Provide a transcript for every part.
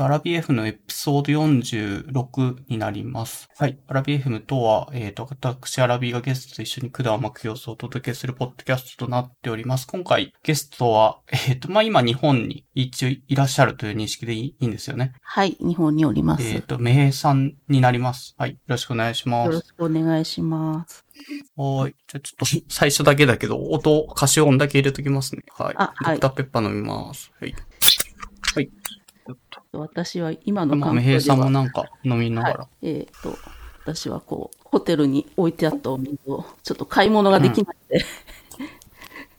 と、アラビ FM のエピソード46になります。はい。アラビ FM とは、えっ、と、私、アラビがゲストと一緒に管を巻く様子をお届けするポッドキャストとなっております。今回、ゲストは、えっ、と、まあ、今、日本に一応いらっしゃるという認識でいいんですよね。はい、日本におります。えっ、と、めへいさんになります。はい。よろしくお願いします。よろしくお願いします。はーい。じゃあちょっと、最初だけだけど、音、歌唱音だけ入れときますね。はい。あはいドクターペッパー飲みます。はい。はい。私は今のまあ、環めへいさんも境では、なんか飲みながら。えっ、と、私はこう、ホテルに置いてあったお水を、ちょっと買い物ができないので、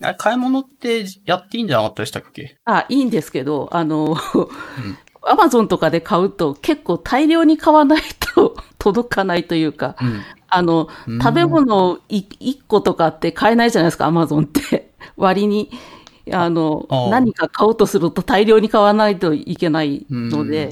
あれ買い物ってやっていいんじゃなかったでしたっけ？あ、いいんですけど、あの、アマゾンとかで買うと結構大量に買わないと届かないというか、うん。あの、うん。食べ物い1個とかって買えないじゃないですか、アマゾンって。割に、あの、何か買おうとすると大量に買わないといけないので、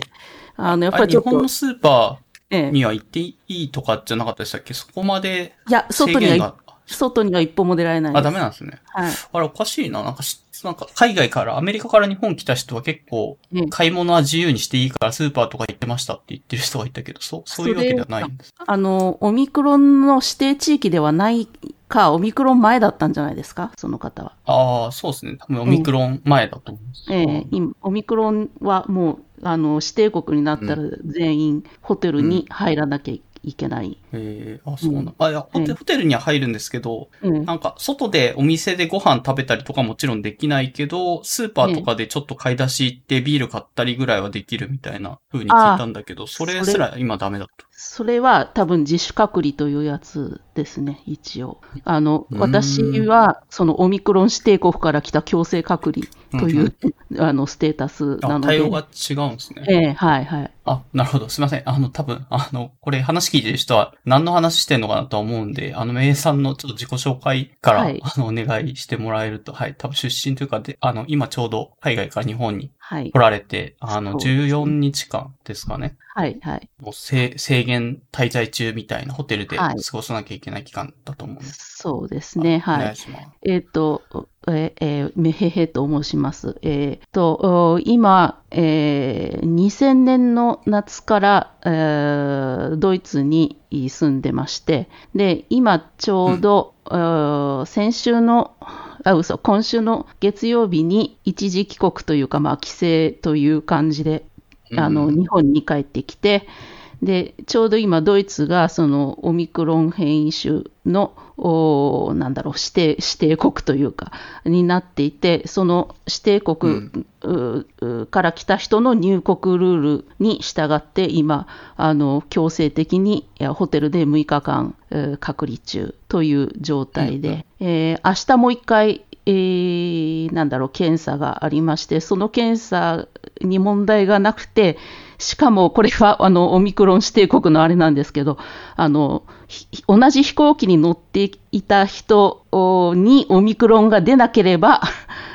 あの、やっぱりちょっと日本の、スーパええ。ーには行っていいとかじゃなかったでしたっけ？そこまでいや、制外には、限が。外には一歩も出られない。あ、ダメなんですね。はい。あれおかしいな。なんかし、なんか海外から、アメリカから日本来た人は結構、ええ買い物は自由にしていいからスーパーとか行ってましたって言ってる人がいたけど、そう、そういうわけではないんです。あの、オミクロンの指定地域ではないか、オミクロン前だったんじゃないですか、その方は。ああ、そうですね。多分オミクロン前だと思います。ええ今オミクロンはもう、あの、指定国になったら全員ホテルに入らなきゃいけない。ええあ、そうな、うん。あ、いや、ホテええ。ホテルには入るんですけど、うん。なんか、外でお店でご飯食べたりとかもちろんできないけど、スーパーとかでちょっと買い出し行ってビール買ったりぐらいはできるみたいな風に聞いたんだけど、それすら今ダメだと。それは多分自主隔離というやつですね、一応。あの、うん私はそのオミクロン指定国から来た強制隔離という、あの、ステータスなあ、ので。対応が違うんですね。ええはいはい。あ、なるほど。すいません。あの、多分、あの、これ話聞いてる人は何の話してんのかなとは思うんで、あの、名さんのちょっと自己紹介から、はいあの、お願いしてもらえると、はい。多分出身というかで、あの、今ちょうど海外から日本にはい来。られて、あの、そうですね14日間ですかね。はいはい。もう制制限滞在中みたいなホテルで過はいごさなきゃいけない期間だと思うんです。そうですね、おはい。願いします。えっ、と、えーえーめへへと申します。えっ、と、お今、えー2000年の夏から、えードイツに住んでまして、で、今ちょうど、えー先週の、あ、嘘、今週の月曜日に一時帰国というか、まあ、帰省という感じで、あの、うん日本に帰ってきて、で、ちょうど今、ドイツがそのオミクロン変異種の、おなんだろう、指定、指定国というか、になっていて、その指定国、ううから来た人の入国ルールに従って、今、あの、強制的にホテルで6日間、えー隔離中という状態で、えー明日もう一回、えーなんだろう、検査がありまして、その検査に問題がなくて、しかもこれはあのオミクロン指定国のあれなんですけど、あの同じ飛行機に乗っていた人にオミクロンが出なければ、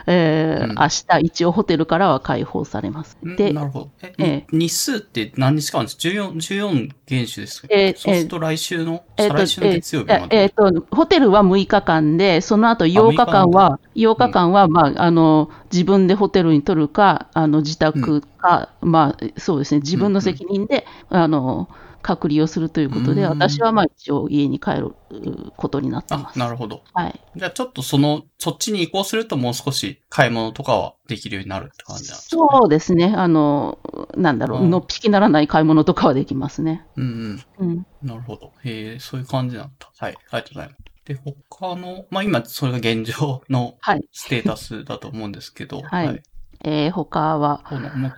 えーうん。明日一応ホテルからは解放されます。うんでなるほど。え、えに日数って何日間です ?14、14原種ですか？えーそうすると来週の、えっと再来週の月曜日まで。ええっと、ホテルは6日間で、その後8日間は、8日間は、まあ、あの、自分でホテルに取るか、あの、自宅か、まあ、そうですね、自分の責任で、あの、隔離をするということで、うん私はまあ一応家に帰るうことになってまあ、す。なるほど。はい。じゃあちょっとその、そっちに移行するともう少し買い物とかはできるようになるって感じなんですか？そうですね。あの、なんだろう、うんのっぴきならない買い物とかはできますね。うんうん。うん。なるほど。へえ、そういう感じなんだ。はい、ありがとうございます。で、他の、まあ今、それが現状のはい。ステータスだと思うんですけど、はいえー他は、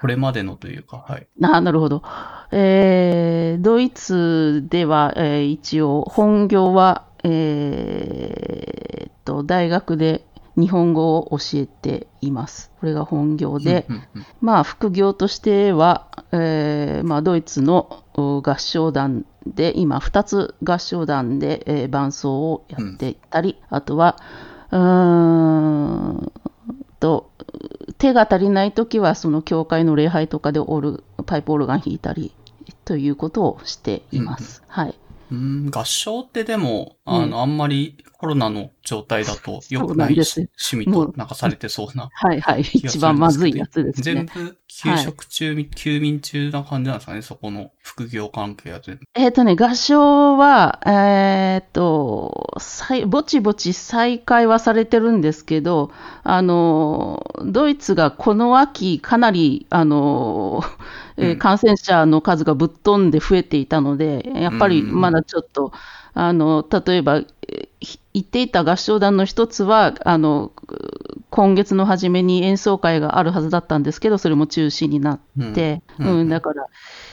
これまでのというか、はい。ななるほど。えードイツでは、えー一応、本業は、えーっと、大学で日本語を教えています。これが本業で、うんうんうんまあ、副業としては、えーまあ、ドイツのお合唱団で、今、2つ合唱団で、えー伴奏をやっていたり、あとは、うーんと、手が足りないときは、その教会の礼拝とかでオルパイプオルガン弾いたりということをしています。はい。うん、合唱ってでも、うんあの、あんまりコロナの状態だと良くないし、趣味となんかされてそうな。はいはい。一番まずいやつですね。全部、休職中、休眠中な感じなんですかね、そこの副業関係は全部。えっ、とね、合唱は、えっ、と、再ぼちぼち再開はされてるんですけど、あの、ドイツがこの秋、かなり、あの、えーうん。感染者の数がぶっ飛んで増えていたので、やっぱりまだちょっと、あの、例えば、えーひ言っていた合唱団の一つは、あの、今月の初めに演奏会があるはずだったんですけど、それも中止になって、うん。うん、だから、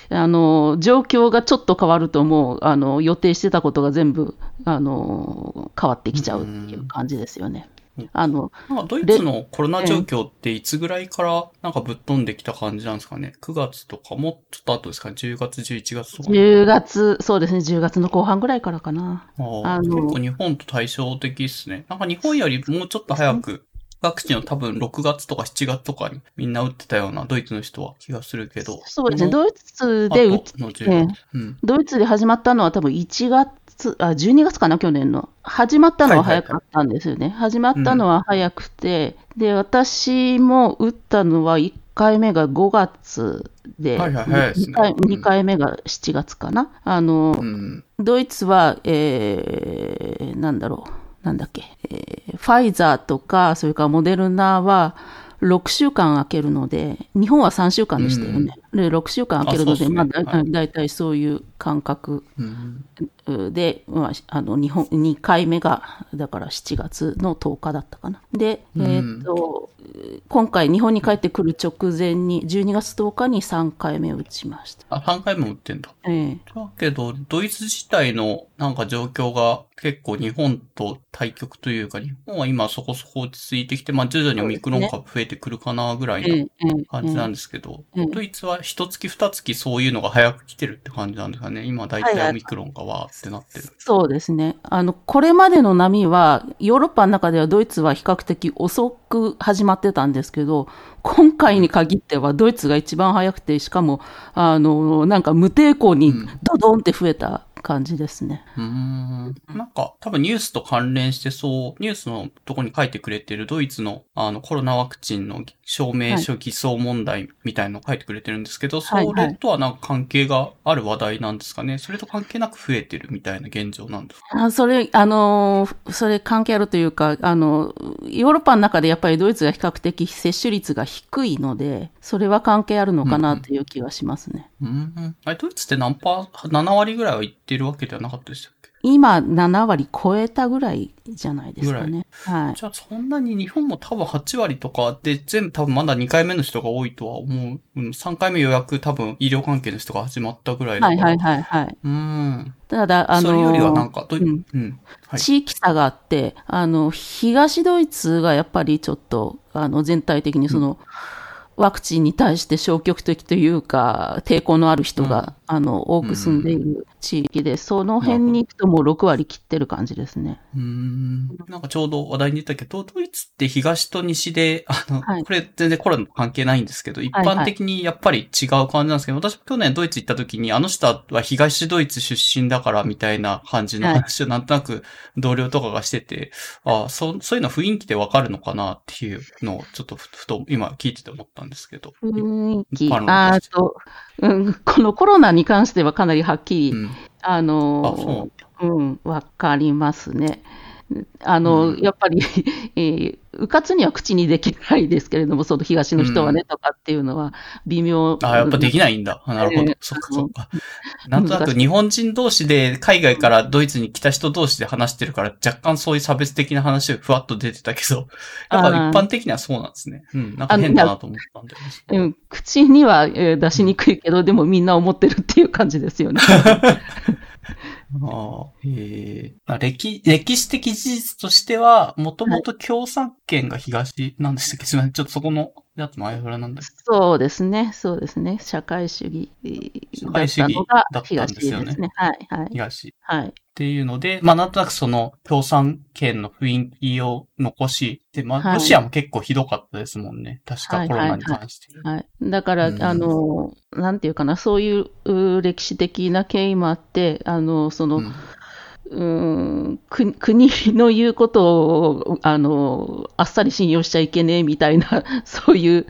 あの、状況がちょっと変わると、もう、あの、予定してたことが全部、あの、変わってきちゃうっていう感じですよね。うんあの、ドイツのコロナ状況っていつぐらいからなんかぶっ飛んできた感じなんですかね ?9 月とかもうちょっと後ですか？ね ?10 月、11月とか。10月、そうですね、10月の後半ぐらいからかな。あーあの結構日本と対照的ですね。なんか日本よりもうちょっと早く、ワクチンを多分6月とか7月とかにみんな打ってたようなドイツの人は気がするけど。そうですね、ドイツでうち、後の10ええ月。うん。ドイツで始まったのは多分1月、あ、12月かな、去年の。始まったのは早かったんですよね。始まったのは早くて、で、私も打ったのは1回目が5月で、はいはい早いですね2回うん二回目が7月かな。あの、うん。ドイツは、えー、なんだろう、なんだっけ、えーファイザーとか、それからモデルナは6週間空けるので、日本は3週間でしたよね。で、6週間空けるので、あそうっすねまあ、だはいだいたいそういう感覚うん。で、まあ、あの、日本、2回目が、だから7月の10日だったかな。で、うんえーっと、今回日本に帰ってくる直前に、12月10日に3回目を打ちました。あ、3回も打ってんだ。ええだけど、ドイツ自体のなんか状況が結構日本と対極というか、日本は今そこそこ落ち着いてきて、まあ徐々にオミクロン株増えてくるかなぐらいのええええ感じなんですけど、ええドイツは一月二月そういうのが早く来てるって感じなんですかね。今大はいはい体オミクロンがわーってなってる。そうですね。あの、これまでの波は、ヨーロッパの中ではドイツは比較的遅く始まってたんですけど、今回に限ってはドイツが一番早くて、しかも、あの、なんか無抵抗にドドンって増えた感じですね。うーん。なんか多分ニュースと関連してそう、ニュースのとこに書いてくれてるドイツのあのコロナワクチンの証明書偽装問題みたいなのを書いてくれてるんですけど、はいそれとはなんか関係がある話題なんですかね。それと関係なく増えてるみたいな現状なんですか？あそれ、あの、それ関係あるというか、あの、ヨーロッパの中でやっぱりドイツが比較的接種率が低いので、それは関係あるのかなという気はしますね。うーん。あれ、ドイツって何パー、7割ぐらいは言ってるわけではなかったでしたっけ？今、7割超えたぐらいじゃないですかね。はい。じゃあそんなに日本も多分8割とかで全部多分まだ2回目の人が多いとは思う。うん、3回目予約多分医療関係の人が始まったぐらいだから。はいはいはいはい。うーん。ただ、あの、それよりはなんか、どううんうん。はい。地域差があって、あの、東ドイツがやっぱりちょっと、あの、全体的にその、ワクチンに対して消極的というか、抵抗のある人が、あの、多く住んでいる地域で、その辺に行くともう6割切ってる感じですね。うーん。なんかちょうど話題に出たけど、ドイツって東と西で、あの、はいこれ全然コロナと関係ないんですけど、一般的にやっぱり違う感じなんですけど、私も去年ドイツ行った時に、あの人は東ドイツ出身だからみたいな感じの話をなんとなく同僚とかがしてて、ああ、そう、そういうの雰囲気でわかるのかなっていうのをちょっとふふと今聞いてて思ったんですけど。雰囲気、あうん、このコロナに関してはかなりはっきり、うん。ああ、の。うん、わかりますね。あの、うんやっぱり、えー、うかつには口にできないですけれども、その東の人はね、うんとかっていうのは微妙。あ、やっぱできないんだ。あなるほどええ。そっかそっか。なんとなく日本人同士で海外からドイツに来た人同士で話してるから若干そういう差別的な話がふわっと出てたけど、やっぱ一般的にはそうなんですね。うん。なんか変だなと思ったんだよね。うん、口には、えー出しにくいけど、でもみんな思ってるっていう感じですよね。ああ、え歴、歴史的事実としては、もともと共産圏が東なんでしたっけ？すみません。ちょっとそこのだと前フラなんだそうですね、そうですね。社会主義社だった会主義のがだったんですよねすね。はい、はい。東。っはい。ていうので、まあなんとなくその共産圏の雰囲気を残し、で、まあはいロシアも結構ひどかったですもんね。確かコロナに関して。はい。だから、うんあの、なんていうかな、そういうう歴史的な経緯もあって、あの、その、うんうーんく国の言うことをあのあっさり信用しちゃいけねえみたいな、そういう。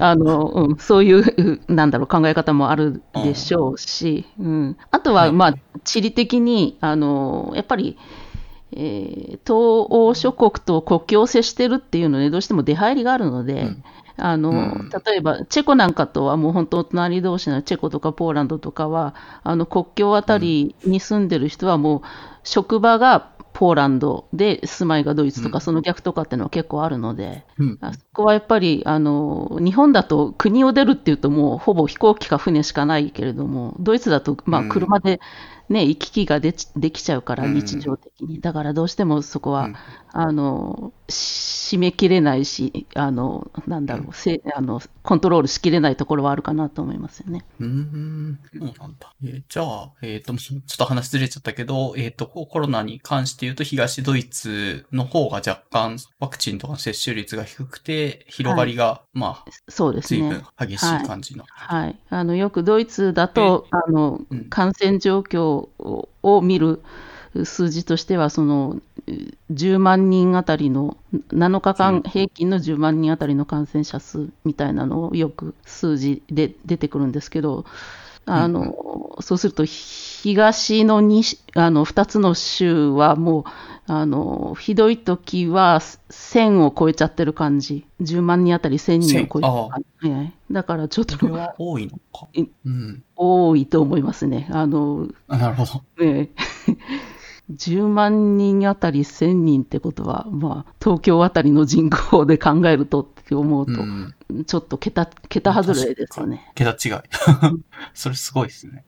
あの、うん、そういう、うなんだろう、考え方もあるでしょうし、うん、あとは、はい。まあ、地理的に、あの、やっぱり、えー東欧諸国と国境を接してるっていうので、どうしても出入りがあるので、うんあの、うん。例えば、チェコなんかとはもう本当、隣同士のチェコとかポーランドとかは、あの国境あたりに住んでる人はもう、職場がポーランドで住まいがドイツとか、うん。その逆とかっていうのは結構あるので、うん。あそこはやっぱりあの日本だと国を出るっていうともうほぼ飛行機か船しかないけれどもドイツだとまあうん。車で、ね行き来ができちゃうからうん。日常的に、だからどうしてもそこは、うんあの締め切れないしあのなんだろう、せあのコントロールしきれないところはあるかなと思いますよね。うーん、そうなんだ。えーじゃあ、えっ、と、ちょっと話ずれちゃったけど、えっ、と、コロナに関して言うと、東ドイツの方が若干ワクチンとかの接種率が低くて、広がりが、まあ、そうですね随分。激しい感じの。はい、あのよくドイツだとあのうん感染状況をを見る数字としてはそのう10万人あたりの7日うん間平均の10万人あたりの感染者数みたいなのをよく数字で出てくるんですけどあの、そうすると東の 2, あの2つの州はもうあのひどい時は1000を超えちゃってる感じ10万人あたり1000人を超えてる感じ、はいだからちょっとこれは多いのかえ。うん。多いと思いますね。あの、あなるほど。ね10万人あたり1000人ってことは、まあ、東京あたりの人口で考えるとって思うと、うん。ちょっと桁、桁外れですよね。桁違い。それすごいですね。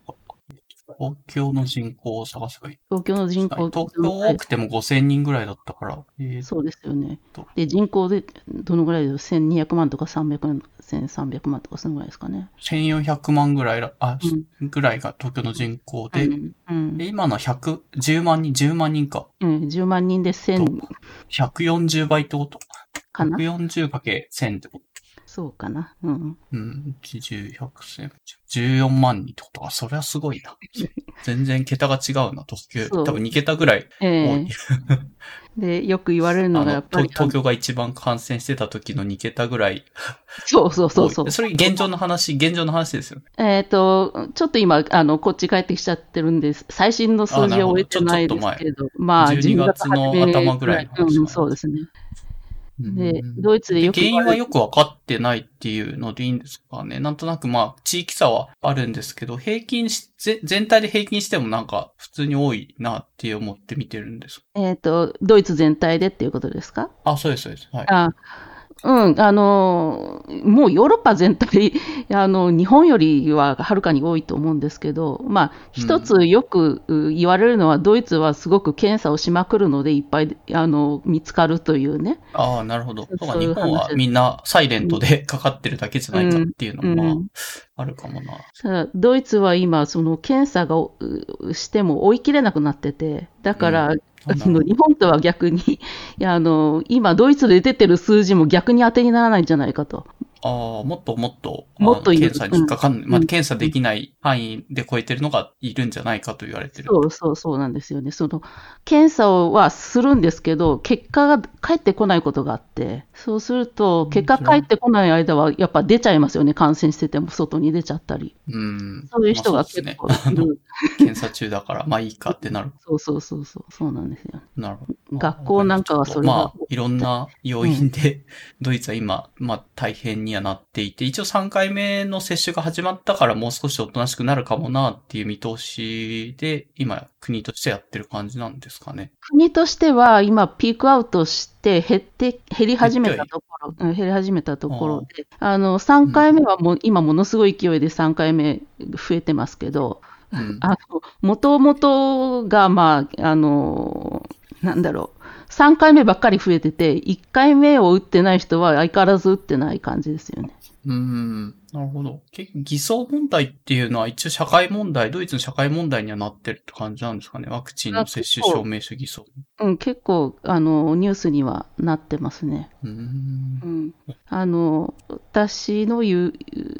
東京の人口を探せばいい。東京の人口東京多くても5000人ぐらいだったから。えーそうですよねと。で、人口でどのぐらいで ?1200 万とか300万、1300万とかそのぐらいですかね。1400万ぐらいら、あ、うんぐらいが東京の人口で、うん、うんで今の100、10万人、10万人か。うん、10万人で1000 140倍ってこと？かな ?140 かけ1000ってこと？そうかな。うん。うん、10、100、1000、14万人ってこと？か。それはすごいな。全然桁が違うな、東京。そう多分2桁ぐらい多えい。え で、よく言われるあののがやっぱり東、東京が一番感染してた時の2桁ぐらいそうそうそう。そう。それ現状の話、現状の話ですよね。えっ、と、ちょっと今、あの、こっち帰ってきちゃってるんです。最新の数字を終えてないですけど、まあ、12月の頭ぐらいの話うん、そうですね。でうん、ドイツでよく原因はよくわかってないっていうのでいいんですかね。なんとなくまあ、地域差はあるんですけど、平均し、ぜ全体で平均してもなんか普通に多いなって思って見てるんです。えっ、と、ドイツ全体でっていうことですか？あ、そうです、そうです。はい。あうん、あの、もうヨーロッパ全体、あの、日本よりははるかに多いと思うんですけど、まあ、一つよくう言われるのは、ドイツはすごく検査をしまくるので、いっぱい、あの、見つかるというね。ああ、なるほど。そうか日本は話みんなサイレントでかかってるだけじゃないかっていうのも、まあ、るかもな。ドイツは今、その検査がうしても追い切れなくなってて、だから、うんあの日本とは逆にいやあの、今、ドイツで出てる数字も逆に当てにならないんじゃないかと。ああ、もっともっと、もっと検査に引っかかん、うんまあ、検査できない範囲で超えてるのがいるんじゃないかと言われてる。そうそうそうなんですよね。その検査はするんですけど、結果が返ってこないことがあって、そうすると、結果返ってこない間は、やっぱ出ちゃいますよね、感染してても外に出ちゃったり。うん。そういう人が結構ね。あのいる。検査中だから、まあいいかってなる。そうそうそうそう、そうなんですよ。なるほど。まあ学校なんかはそれがまあ、いろんな要因で、ドイツは今、まあ大変にはなっていて、一応3回目の接種が始まったからもう少しおとなしくなるかもなっていう見通しで、今、国としてやってる感じなんですかね。国としては今、ピークアウトして減って、減り始めたところ、うん減り始めたところで、あの、3回目はもう、今ものすごい勢いで3回目増えてますけど、うん。あの、もともとが、まあ、あの、なんだろう、3回目ばっかり増えてて、1回目を打ってない人は相変わらず打ってない感じですよね。うん。なるほど。結構偽装問題っていうのは一応社会問題、ドイツの社会問題にはなってるって感じなんですかね。ワクチンの接種証明書偽装。うん、結構、あの、ニュースにはなってますね。うん。うん。あの、私の言う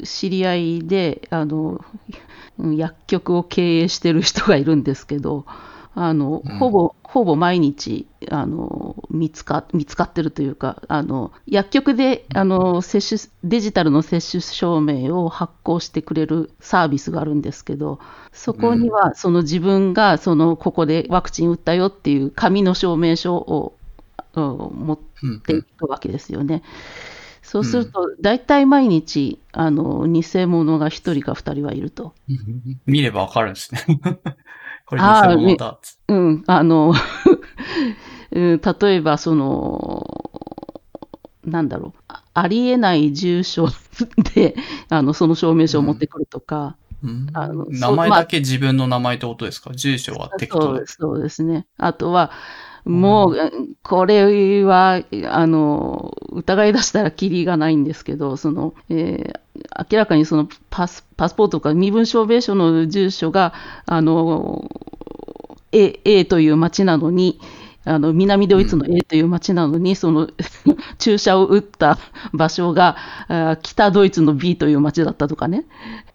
知り合いで、あの、うん薬局を経営してる人がいるんですけど、あの、うんほぼ、ほぼ毎日、あの、見つか、見つかってるというか、あの、薬局で、あの、接種、デジタルの接種証明を発行してくれるサービスがあるんですけど、そこには、その自分が、その、ここでワクチン打ったよっていう紙の証明書を、うん持っうんていくわけですよね。そうすると、大体毎日、あの、偽物が1人か2人はいると。うん見ればわかるんですね。これ偽物だっつって。うん、あの、うん例えば、その、なんだろう、あありえない住所で、あの、その証明書を持ってくるとか、うん。あの名前だけ自分の名前ってことですか？住所は適当そうですね。あとは、もう、これは、あの、疑い出したらキリがないんですけど、その、えー明らかにそのパス、パスポートとか身分証明書の住所が、あの、A, A という町なのに、あの、南ドイツの A という町なのに、その、注射を打った場所が、あ北ドイツの B という町だったとかね。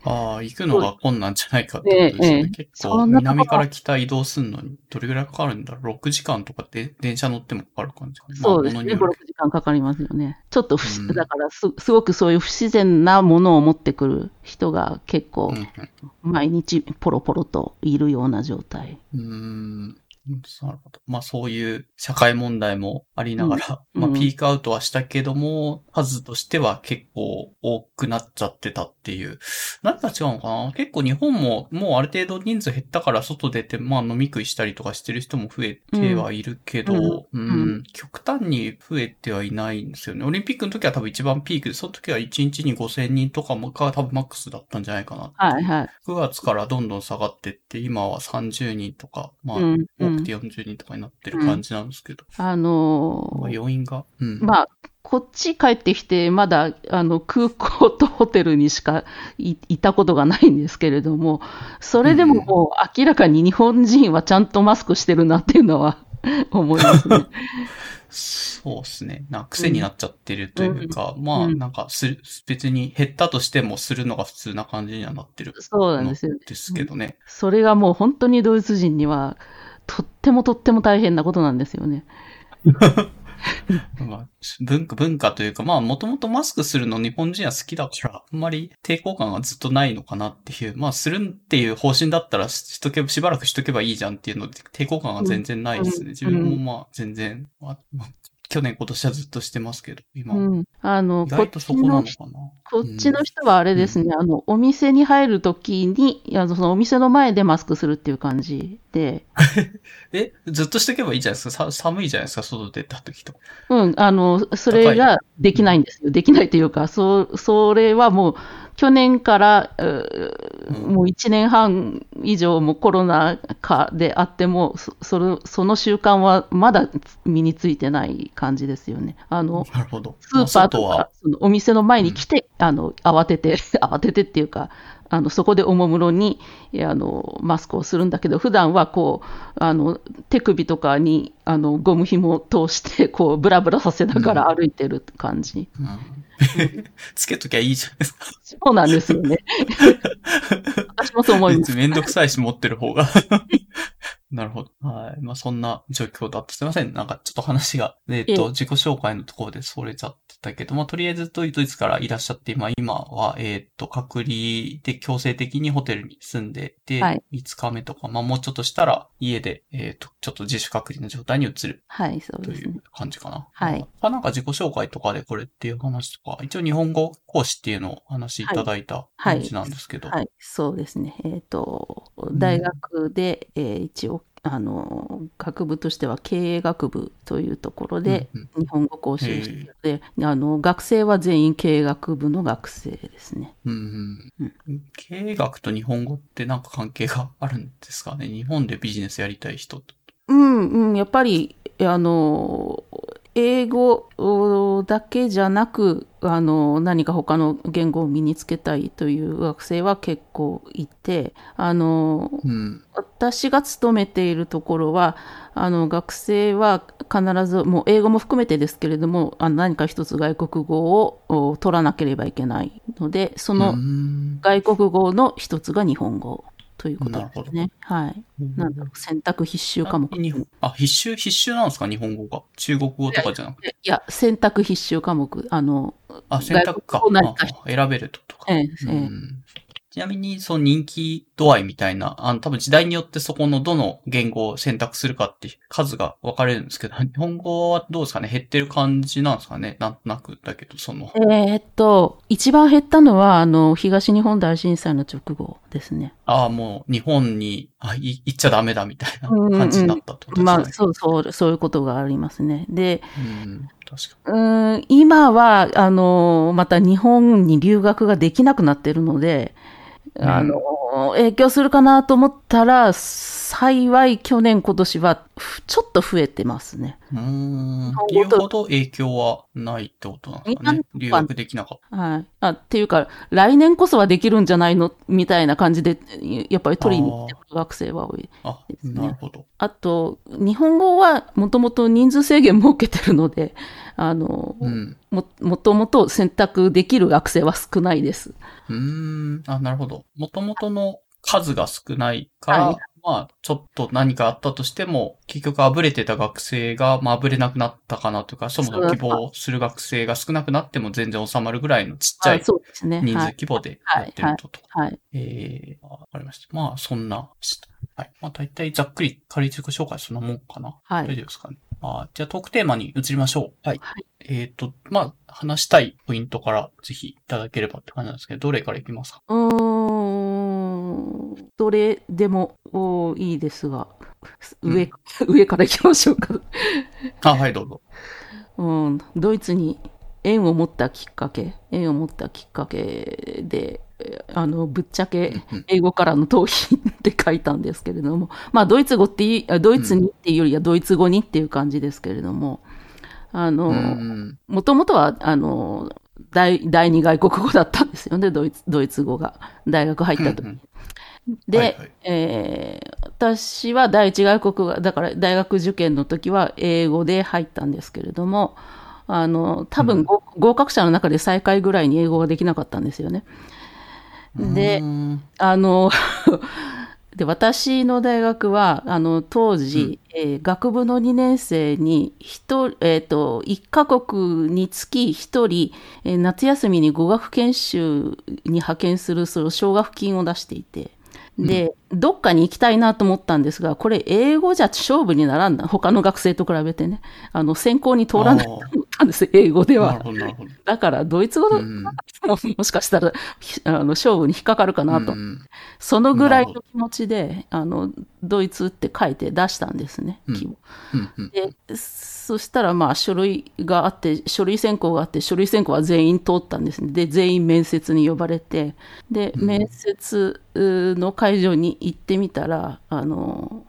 ああ、行くのが困難じゃないかってことですよね。結構、南から北移動するのに、どれぐらいかかるんだろう ?6 時間とかで電車乗ってもかかる感じかな。そうですね。5、6まあ物による時間かかりますよね。ちょっと不自、うんだからす、すごくそういう不自然なものを持ってくる人が結構毎日ポロポロといるような状態。うーん。なるほど。まあそういう社会問題もありながら、うんうんまあピークアウトはしたけども、数としては結構多くなっちゃってたっていう。何が違うのかな？結構日本ももうある程度人数減ったから外出て、まあ飲み食いしたりとかしてる人も増えてはいるけど、うん、うん極端に増えてはいないんですよね。オリンピックの時は多分一番ピークで、その時は1日に5000人とかもが多分マックスだったんじゃないかな。はいはい。9月からどんどん下がってって、今は30人とか、まあ、うん多くて40人とかになってる感じなんですけど、あのまあ、ー要因が、うん。まあ、こっち帰ってきて、まだあの空港とホテルにしかいいたことがないんですけれども、それでももう明らかに日本人はちゃんとマスクしてるなっていうのは 思いますね。そうですね。な癖になっちゃってるというか、まあ、うんなんかする、別に減ったとしてもするのが普通な感じにはなってるそうなんですよ。ですけどね。それがもう本当にドイツ人にはとってもとっても大変なことなんですよね。まあ、文化、文化というか、まあ、もともとマスクするの日本人は好きだから、あんまり抵抗感がずっとないのかなっていう、まあ、するっていう方針だったらししとけば、しばらくしとけばいいじゃんっていうので、抵抗感が全然ないですね。うん自分もまあ、全然、去年今年はずっとしてますけど、今は。うん、あの意こっかな。こっちの人はあれですね、あのお店に入るときにいや、そのお店の前でマスクするっていう感じで、え、ずっとしとけばいいじゃないですか？さ寒いじゃないですか、外出た時とか。うん、あのそれができないんですよ、できないというか、そそれはもう去年から、ううんもう1年半以上もコロナ禍であっても、そそれその習慣はまだ身についてない感じですよね。あの。スーパーとはか、そのお店の前に来て、あの慌てて、慌ててっていうか、あのそこでおもむろにあのマスクをするんだけど、普段はこうあの手首とかにあのゴム紐を通して、こうブラブラさせながら歩いてる感じ。うん つけときゃいいじゃないですか。そうなんですよね。私もそう思います。めんどくさいし持ってる方が。なるほど。はい。まあそんな状況だった。すいません。なんかちょっと話が、えっ、ええと、自己紹介のところでそれちゃってたけど、まあとりあえずドイツからいらっしゃって、まあ今は、えっ、と、隔離で強制的にホテルに住んでて、はい5日目とか、まあもうちょっとしたら家で、えっ、と、ちょっと自主隔離の状態に移るはい、そうといですねう。感じかな。はい。あなんか自己紹介とかでこれっていう話とか、一応日本語講師っていうのをお話しいただいたはい感じなんですけど。はい、そうですね。えっ、と、大学で、えー一応、あの、学部としては経営学部というところで、うん日本語講師をしているので、あの、学生は全員経営学部の学生ですね。うんうん。経営学と日本語ってなんか関係があるんですかね？日本でビジネスやりたい人と。うん、うん、やっぱり、で、あの、英語だけじゃなく、あの、何か他の言語を身につけたいという学生は結構いて、あの、うん。私が勤めているところは、あの、学生は必ず、もう英語も含めてですけれども、あの何か一つ外国語をお取らなければいけないので、そのうん外国語の一つが日本語ということなるほどですね。はい。なんだろう、選択必修科目。あ、必修、必修なんですか？日本語が？中国語とかじゃなくて？いや、選択必修科目。あの、あ、選択か。選べるってことか。ええちなみに、その人気度合いみたいな、あの、多分時代によってそこのどの言語を選択するかって数が分かれるんですけど、日本語はどうですかね？減ってる感じなんですかね？なんとなくだけど、その。えーっと、一番減ったのは、あの、東日本大震災の直後ですね。ああ、もう日本にあい行っちゃダメだみたいな感じになったってことですね。まあ、そうそう、そういうことがありますね。で、うん、確かうーん今は、あの、また日本に留学ができなくなってるので、うんあの、影響するかなと思ったら、幸い去年今年はふちょっと増えてますね。に。うーん。言うほど影響はないってことなんですかね？留学できなかっはい。あ、っていうか、来年こそはできるんじゃないの？みたいな感じで、やっぱり取りに行ってくる学生は多い。た。あ、ですねなるほど。あと、日本語はもともと人数制限設けてるので、あの、うん。も、もともと選択できる学生は少ないです。うーん。あ、なるほど。もともとの数が少ないから、はいまあ、ちょっと何かあったとしても、結局あぶれてた学生が、まあ、あぶれなくなったかなとか、そもそも希望する学生が少なくなっても全然収まるぐらいのちっちゃはい。人数はい。規模でやってると。とはい。えー、わかりました。まあ、そんな、はい。まあ、大体ざっくり仮自己紹介そんなもんかな。はい大丈夫ですかね。あじゃあトークテーマに移りましょう。はい。はいえっ、と、まあ、話したいポイントからぜひいただければって感じなんですけど、どれからいきますか？うーん、どれでもおいいですが、上、上から行きましょうか。あ、はい、どうぞ。うん、ドイツに縁を持ったきっかけ、縁を持ったきっかけで、えあの、ぶっちゃけうん英語からの逃避って書いたんですけれども、まあ、ドイツ語ってドイツにっていうよりはドイツ語にっていう感じですけれども、あの、うん。もともとは、あの、第、第二外国語だったんですよね、ドイツ、ドイツ語が。大学入った時。うんで、はいはいえー私は第一外国語が、だから大学受験の時は英語で入ったんですけれども、あの、多分合,、合格者の中で最下位ぐらいに英語ができなかったんですよね。でうんあの、で、私の大学は、あの、当時、えー学部の2年生に、一人、えっ、と、1カ国につき1人、えー夏休みに語学研修に派遣する、その奨学金を出していて、で、どっかに行きたいなと思ったんですが、これ英語じゃ勝負にならんな。他の学生と比べてね。あの、選考に通らないと思ったんです、英語では。なるほど、なるほど。だから、ドイツ語の、うん。も もしかしたら、ひあの、勝負に引っかかるかなと。うんそのぐらいの気持ちで、あの、ドイツって書いて出したんですね、うん。で、そしたらまあ書類があって、書類選考があって、書類選考は全員通ったんですね。で、全員面接に呼ばれて、で、面接うの会場に行ってみたら、あの、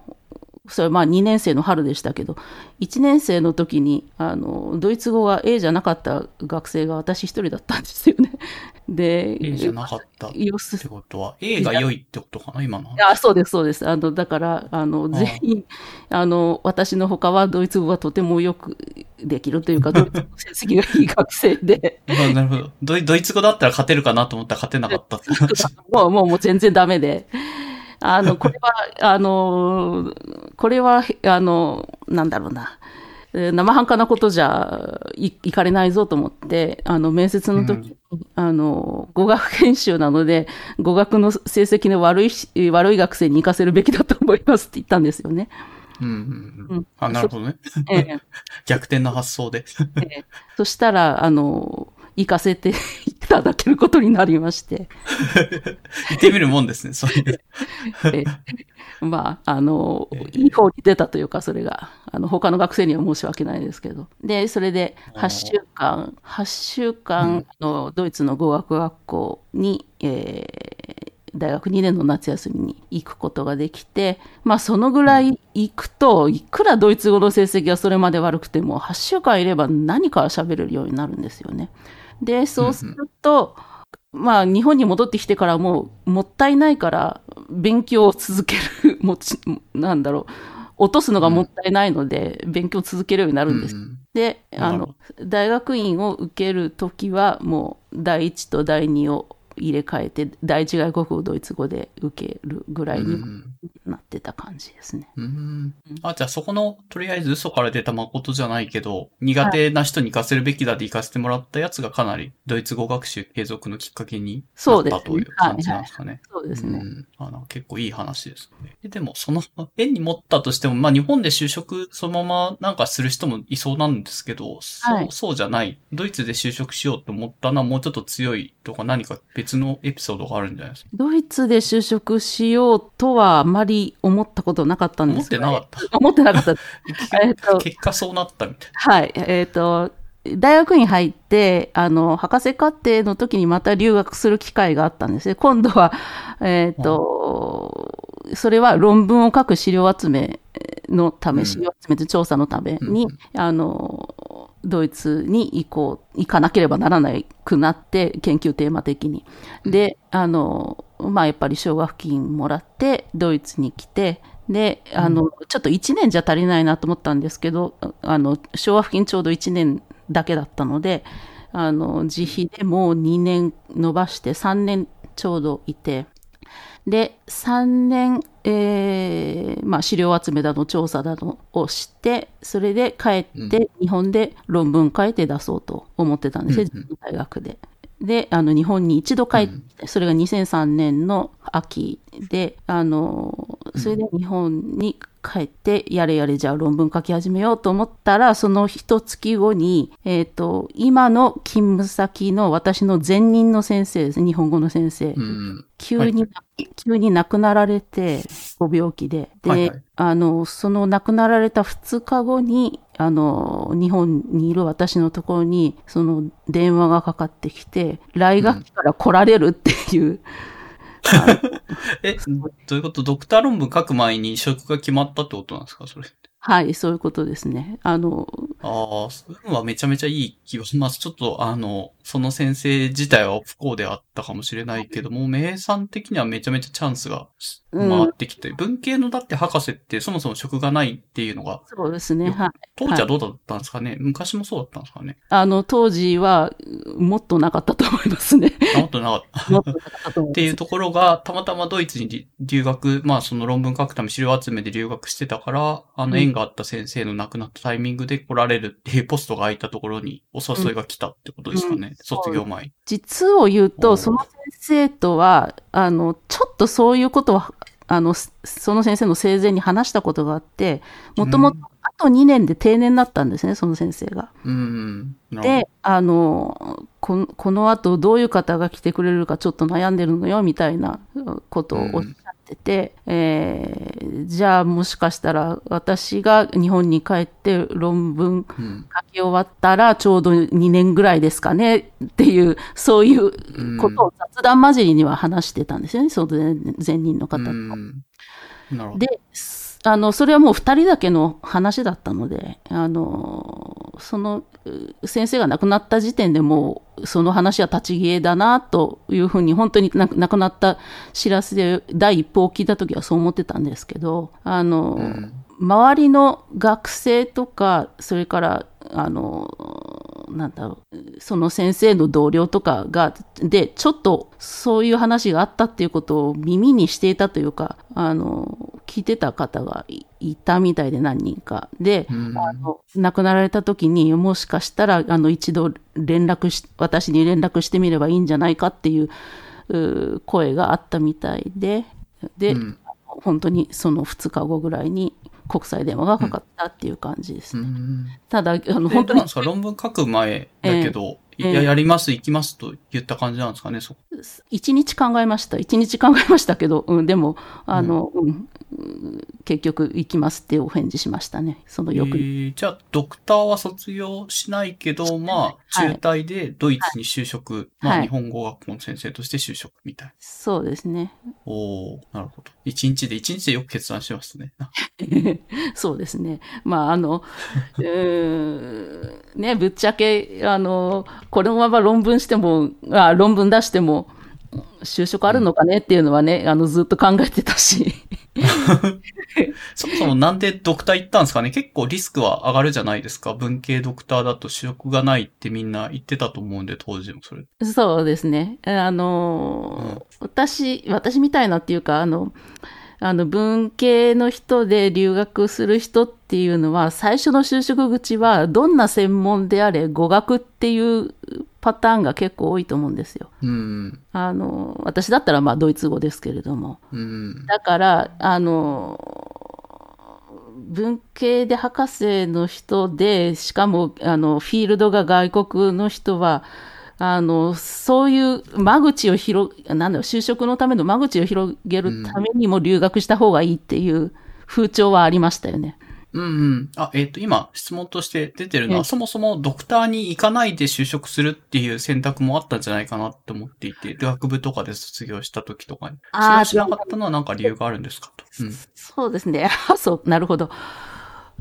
それはまあ2年生の春でしたけど、1年生の時に、あの、ドイツ語が A じゃなかった学生が私一人だったんですよね。で、A じゃなかったってことは、A が良いってことかな、今の。あそうです、そうです。あの、だから、あの、全員、あの、私の他はドイツ語がとてもよくできるというか、ドイツ語の成績がいい学生で、あなるほどドイ。ドイツ語だったら勝てるかなと思ったら勝てなかったって 話。もう、もう、もう全然ダメで。あの、これは、あの、これは、あの、なんだろうな。えー生半可なことじゃいいかれないぞと思って、あの、面接の時に、あの、語学研修なので、語学の成績の悪いし、悪い学生に行かせるべきだと思いますって言ったんですよね。うんうんううんん。あ、なるほどね。ええ 逆転の発想で。ええそしたら、あの、行かせていただけることになりまして、言ってみるもんですね、そういう。ええ。まあ、あの、いい方に出たというか、それが、あの、他の学生には申し訳ないですけど。で、それで8週間、8週間、あのドイツの語学学校に、えー大学2年の夏休みに行くことができて、まあそのぐらい行くと、いくらドイツ語の成績がそれまで悪くても、8週間いれば何か喋れるようになるんですよね。で、そうすると、まあ日本に戻ってきてからもうもったいないから勉強を続ける、もち、なんだろう、落とすのがもったいないので、勉強を続けるようになるんです。うんで、あの、大学院を受けるときは、もう、第一と第二を入れ替えて、第一外国語ドイツ語で受けるぐらいになってた感じですね。うん。あ、じゃあそこの、とりあえず嘘から出た誠じゃないけど、苦手な人に行かせるべきだって行かせてもらったやつがかなり、ドイツ語学習継続のきっかけになったという感じなんですかね。そうですね。うん、あの結構いい話ですね。でも、その、縁に持ったとしても、まあ日本で就職そのままなんかする人もいそうなんですけど、そう、はいそうじゃない。ドイツで就職しようと思ったのはもうちょっと強いとか何か別のエピソードがあるんじゃないですか？ドイツで就職しようとはあまり思ったことなかったん思ってですけど、なかった？思ってなかった。えっと結果そうなったみたいはい。えっ、と、大学院入って、あの、博士課程の時にまた留学する機会があったんですね。今度は、えっ、と、それは論文を書く資料集めのため、うん資料集めて調査のために、あの、ドイツに行こう、行かなければならないくなって、研究テーマ的に。で、あの、まあ、やっぱり奨学金もらって、ドイツに来て、で、あの、ちょっと1年じゃ足りないなと思ったんですけど、あの、奨学金ちょうど1年だけだったので、あの、自費でもう2年伸ばして3年ちょうどいて、で、3年、えーまあ、資料集めだの、調査だのをして、それで帰って、日本で論文書いて出そうと思ってたんですね、うんうん。大学で。で、あの、日本に一度帰って、それが2003年の秋で、あの、それで日本に帰って、やれやれじゃあ論文書き始めようと思ったら、その一月後に、えっ、と、今の勤務先の私の前任の先生ですね、日本語の先生。うん。急に、急に亡くなられて、ご病気で。で、はいはいあの、その亡くなられた2日後に、あの、日本にいる私のところに、その電話がかかってきて、来学期から来られるっていう、え、どういうこと？ドクター論文書く前に職が決まったってことなんですか？それ。はい、そういうことですね。あの、ああ、そういうのはめちゃめちゃいい気がします。ちょっと、あの、その先生自体は不幸であったかもしれないけども、名産的にはめちゃめちゃチャンスがうん回ってきて、文系のだって博士ってそもそも職がないっていうのが、そうですね。はい。当時はどうだったんですかね、昔もそうだったんですかね？あの、当時は、もっとなかったと思いますね。あもっとなかった。もっとなかった。っていうところが、たまたまドイツに留留学、まあその論文書くため資料集めで留学してたから、あのうん縁があった先生の亡くなったタイミングで来られるっていうポストが空いたところにお誘いが来たってことですかね、うん卒業前に。実を言うと、その先生とは、あの、ちょっとそういうことは、あの、すその先生の生前に話したことがあって、もともとあと2年で定年になったんですね、その先生が。うん。で、あの、このこの後どういう方が来てくれるかちょっと悩んでるのよ、みたいなことをおっしゃってて、えーじゃあもしかしたら私が日本に帰って論文うん。書き終わったらちょうど2年ぐらいですかねっていう、そういうことを雑談交じりには話してたんですよね、その前前任の方と。うん。で、すあの、それはもう二人だけの話だったので、あの、その、う先生が亡くなった時点でもう、その話は立ち消えだな、というふうに、本当にな亡くなった知らせで第一報を聞いたときはそう思ってたんですけど、あの、うん。周りの学生とか、それから、あの、なんだろう、その先生の同僚とかが、で、ちょっとそういう話があったっていうことを耳にしていたというか、あの、聞いてた方がいいたみたいで何人か。で、うんあの亡くなられた時にもしかしたら、あの、一度連絡し、私に連絡してみればいいんじゃないかっていう、う声があったみたいで、で、うん本当にその2日後ぐらいに国際電話がかかったっていう感じですね。うん。ただ、あの、本本当に当なんですか？論文書く前だけど、ええいや、やります、行きますと言った感じなんですかね、そこ。一日考えました。一日考えましたけど、うん、でも、あの、うん、結局行きますってお返事しましたね。そのえ翌日。ーじゃあ、ドクターは卒業しないけど、まあ、はい中退でドイツに就職、はいまあ、はい日本語学校の先生として就職みたいな。そうですね。おー、なるほど。一日で、一日でよく決断してますね。そうですね。まあ、あの、うーんね、ぶっちゃけ、あの、このまま論文しても、あ論文出しても、就職あるのかねっていうのはね、あの、ずっと考えてたし。そもそもなんでドクター行ったんですかね？結構リスクは上がるじゃないですか。文系ドクターだと就職がないってみんな言ってたと思うんで、当時もそれ。そうですね。あの、私、私みたいなっていうか、あの、あの文系の人で留学する人っていうのは、最初の就職口は、どんな専門であれ、語学っていうパターンが結構多いと思うんですよ。うん。あの、私だったらまあドイツ語ですけれども。うん。だから、あの、文系で博士の人で、しかも、あの、フィールドが外国の人は、あの、そういう間口を広、なんだろう、就職のための間口を広げるためにも留学した方がいいっていう風潮はありましたよね。うんうん。あ、えっ、と、今、質問として出てるのは、えそもそもドクターに行かないで就職するっていう選択もあったんじゃないかなって思っていて、学部とかで卒業した時とかに。それあーをしなかったのはなんか理由があるんですか？と。うん。そうですね。あ そう、なるほど。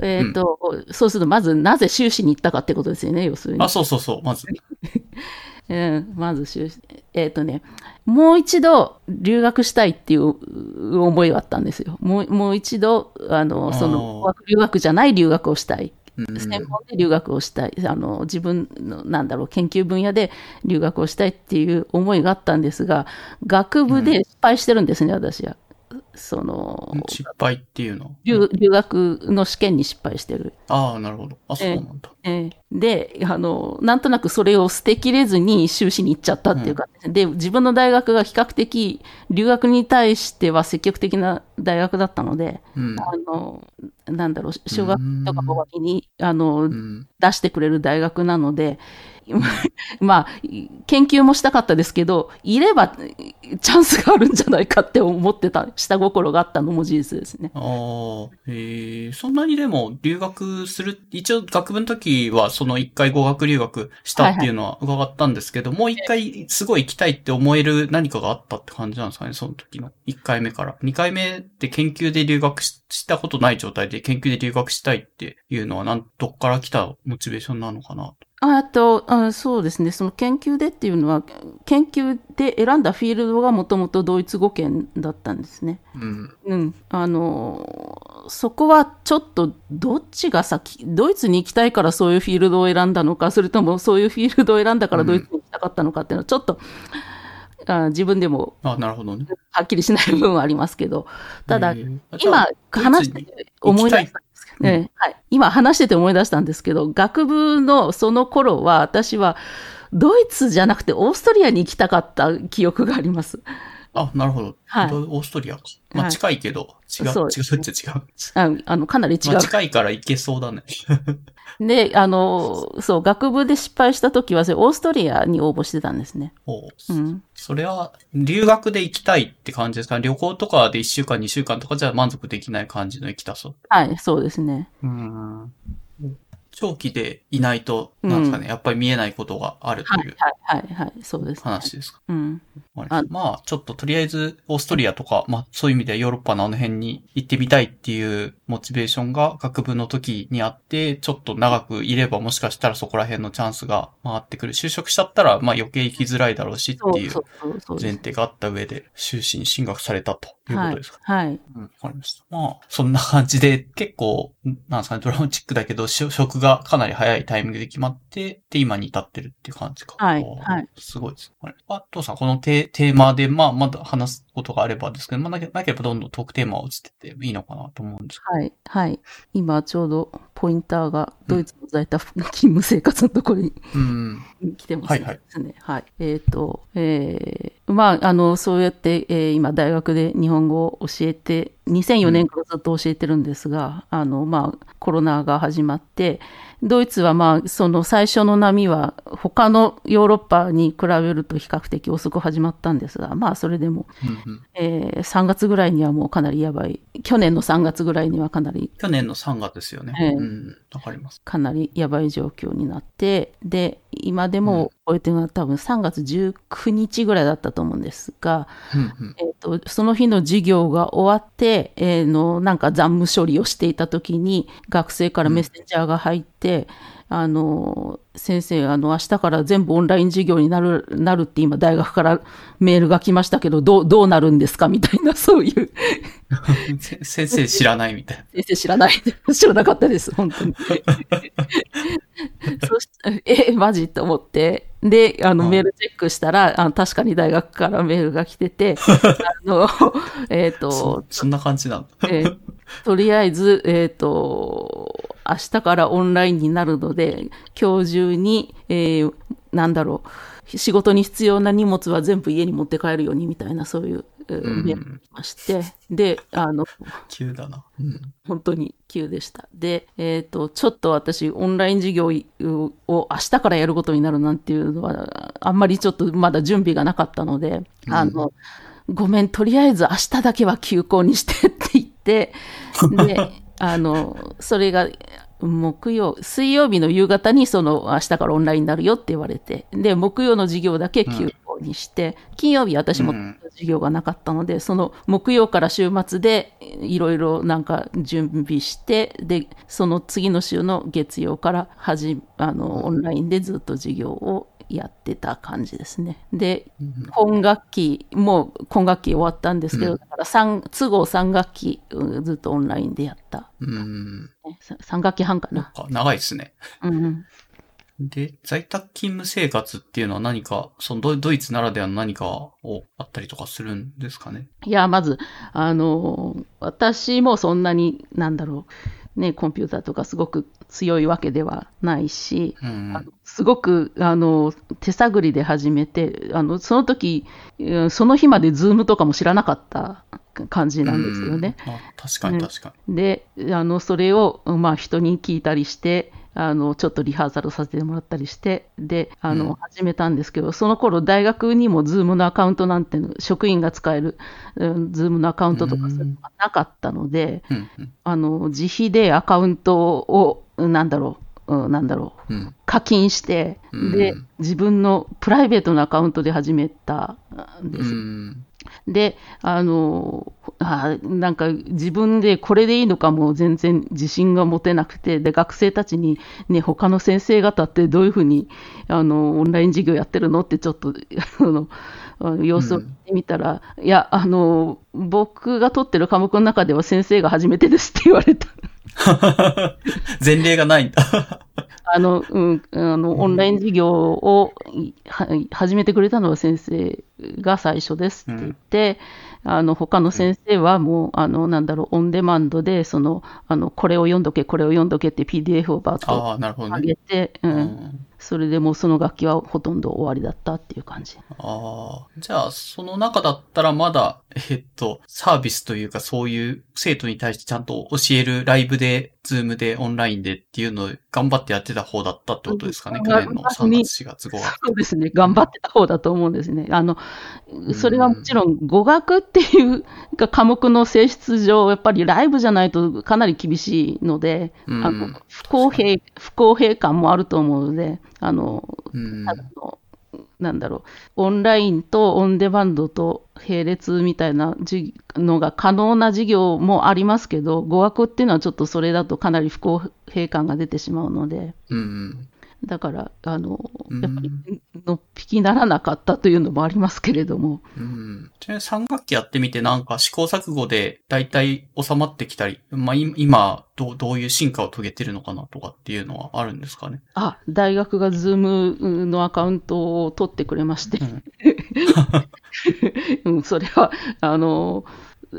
えっ、と、そうすると、まず、なぜ修士に行ったかってことですよね、要するにあ、。そうそうそう。まず。うん、まずえっ、とね、もう一度留学したいっていう思いはあったんですよ。もうもう一度、あの、その、留学じゃない留学をしたい。うん専門で留学をしたい。あの、自分の、なんだろう、研究分野で留学をしたいっていう思いがあったんですが、学部で失敗してるんですね、私は。その、失敗っていうの？留留学の試験に失敗してる。ああ、なるほど。あ、そうなんだ。えーで、あの、なんとなくそれを捨てきれずに修士に行っちゃったっていうか、で、自分の大学が比較的留学に対しては積極的な大学だったので、うん。あの、なんだろう、奨学金とか語学金に、あの、うん。出してくれる大学なので、まあ、研究もしたかったですけど、いればチャンスがあるんじゃないかって思ってた、下心があったのも事実ですね。ああ、ええそんなにでも留学する、一応学部の時はその一回語学留学したっていうのは伺ったんですけど、もう一回すごい行きたいって思える何かがあったって感じなんですかね、その時の。一回目から。二回目って研究で留学ししたことない状態で研究で留学したいっていうのはなん、どっから来たモチベーションなのかなああとあ、そうですね、その研究でっていうのは、研究で選んだフィールドがもともとドイツ語圏だったんですね。うん。うん。あの、そこはちょっとどっちが先、ドイツに行きたいからそういうフィールドを選んだのか、それともそういうフィールドを選んだからドイツに行きたかったのかっていうのは、ちょっと、あ自分でもあなるほどね。はっきりしない部分はありますけど、ただ、今あ話してて思い出したね。はい、今話してて思い出したんですけど、学部のその頃は私はドイツじゃなくてオーストリアに行きたかった記憶があります。あ、なるほど。はいどオーストリアか。まあはい近いけど、違う、違うそうっちゃ違う。ああのかなり違まあう。近いから行けそうだね。で、あの、そう、学部で失敗した時は、それオーストリアに応募してたんですね。おううん。それは、留学で行きたいって感じですか？旅行とかで1週間、2週間とかじゃ満足できない感じの行きたそう。はい、そうですね。うん。長期でいないと、なんですかね、やっぱり見えないことがあるとはいいう、はい、はい、はい、そうです、ね。話ですか？うん。まああ、まあちょっととりあえず、オーストリアとか、まあ、そういう意味ではヨーロッパのあの辺に行ってみたいっていうモチベーションが学部の時にあって、ちょっと長くいればもしかしたらそこら辺のチャンスが回ってくる。就職しちゃったら、まあ余計行きづらいだろうしっていう。前提があった上で、修士に進学されたというこはいとですか？、はい。うん、わかりました。まあ、そんな感じで、結構、なんですかね、ドラマチックだけど、し職がかなり早いタイミングで決まって、で、今に至ってるっていう感じか。はいはいすごいです。あれあ、父さん、このテテーマで、まあ、まだ話すことがあればですけど、まあ、なければどんどんトークテーマを移ってっていいのかなと思うんですけはい。はい。今ちょうどポインターがドイツの在宅勤務生活のところにど。うん。来てますはいはい。はい。えっ、と、えーまあ、あの、そうやって、えー今大学で日本語を教えて2004年からずっと教えてるんですが、あの、まあ、コロナが始まって、ドイツはまあ、その最初の波は他のヨーロッパに比べると比較的遅く始まったんですが、まあ、それでも、うんうんえー3月ぐらいにはもうかなりやばい。去年の3月ぐらいにはかなり去年の3月ですよね。ええうん。わかります。かなりやばい状況になって、で、今でも覚えてるのは多分3月19日ぐらいだったと思うんですが、うんうん。えっとその日の授業が終わって、えーのなんか残務処理をしていた時に学生からメッセンジャーが入って、あの先生あの明日から全部オンライン授業になるなるって今大学からメールが来ましたけどどうどうなるんですか？みたいな そういうせ 先生知らないみたいな。先生知らない。知らなかったです、本当に。そして、え、マジ？と思って。で、あの、うんメールチェックしたら、あの確かに大学からメールが来てて、あの、えっ、そと、そんな感じなんだ。えーとりあえず、えっ、と、明日からオンラインになるので、今日中に、えーなんだろう、仕事に必要な荷物は全部家に持って帰るようにみたいな、そういう、えーうんメールが来まして、で、あの、急だな。うん。本当に急でした。で、えっ、と、ちょっと私、オンライン授業を明日からやることになるなんていうのは、あんまりちょっとまだ準備がなかったので、あの、ごめん、とりあえず明日だけは休校にしてって言って、で、あの、それが、木曜、水曜日の夕方にその明日からオンラインになるよって言われて、で、木曜の授業だけ休校にして、金曜日私もうん授業がなかったので、その木曜から週末でいろいろなんか準備して、で、その次の週の月曜からはじ、あの、オンラインでずっと授業をやってた感じですね。で、今学期、もう今学期終わったんですけど、うんだから三都合3学期うんずっとオンラインでやった。うん。ねさ3学期半かな。あ長いですね。うんうん。で、在宅勤務生活っていうのは何か、そのドドイツならではの何かをあったりとかするんですかね？いや、まず、あの、私もそんなに、なんだろう、ね、コンピューターとかすごく強いわけではないし、うんすごくあの手探りで始めて、あのその時うんその日までズームとかも知らなかった感じなんですよね。うん。あ確かに確かで、あのそれを、まあ、人に聞いたりして、あのちょっとリハーサルさせてもらったりして、で、あの、うん始めたんですけど、その頃大学にもズームのアカウントなんて職員が使える、うん、ズームのアカウントとかそういうのがなかったので、に。うんうん。あの自費でアカウントを、なんだろう、うんなんだろう、うん。課金して、うんで、自分のプライベートなアカウントで始めたんでうす。ん。で、あの、あなんか自分でこれでいいのかも全然自信が持てなくて、で、学生たちに、ね、他の先生方ってどういうふうに、あの、オンライン授業やってるのってちょっと、あの、様子を見てみたら、いや、あの、僕が取ってる科目の中では先生が初めてですって言われた。前例がないんだ。あの、うん、あの、オンライン授業を始めてくれたのは先生が最初ですって言って、あの、他の先生はもう、あの、なんだろう、オンデマンドで、その、あの、これを読んどけ、これを読んどけって PDF をバッと上ね。げて、う、うんん。それでもうその楽器はほとんど終わりだったっていう感じ。ああ。じゃあ、その中だったらまだ、えっと、サービスというかそういう生徒に対してちゃんと教えるライブで、ズームで、オンラインでっていうのを頑張ってやってた方だったってことですかね。うん去年の3月、4月、5月。そうですね、頑張ってた方だと思うんですね。あの、それはもちろん語学っていうか科目の性質上、やっぱりライブじゃないとかなり厳しいので、うんあの不公平、不公平感もあると思うので、あの、うん。あのなんだろう、オンラインとオンデマンドと並列みたいなのが可能な事業もありますけど、語学っていうのはちょっとそれだとかなり不公平感が出てしまうので、うん。だから、あの、うんやっぱり、のっぴきならなかったというのもありますけれども、うん。ちなみに3学期やってみてなんか試行錯誤で大体収まってきたり、まあい今どう、どういう進化を遂げてるのかなとかっていうのはあるんですかね？あ、大学がズームのアカウントを取ってくれまして、うん、それは、あの、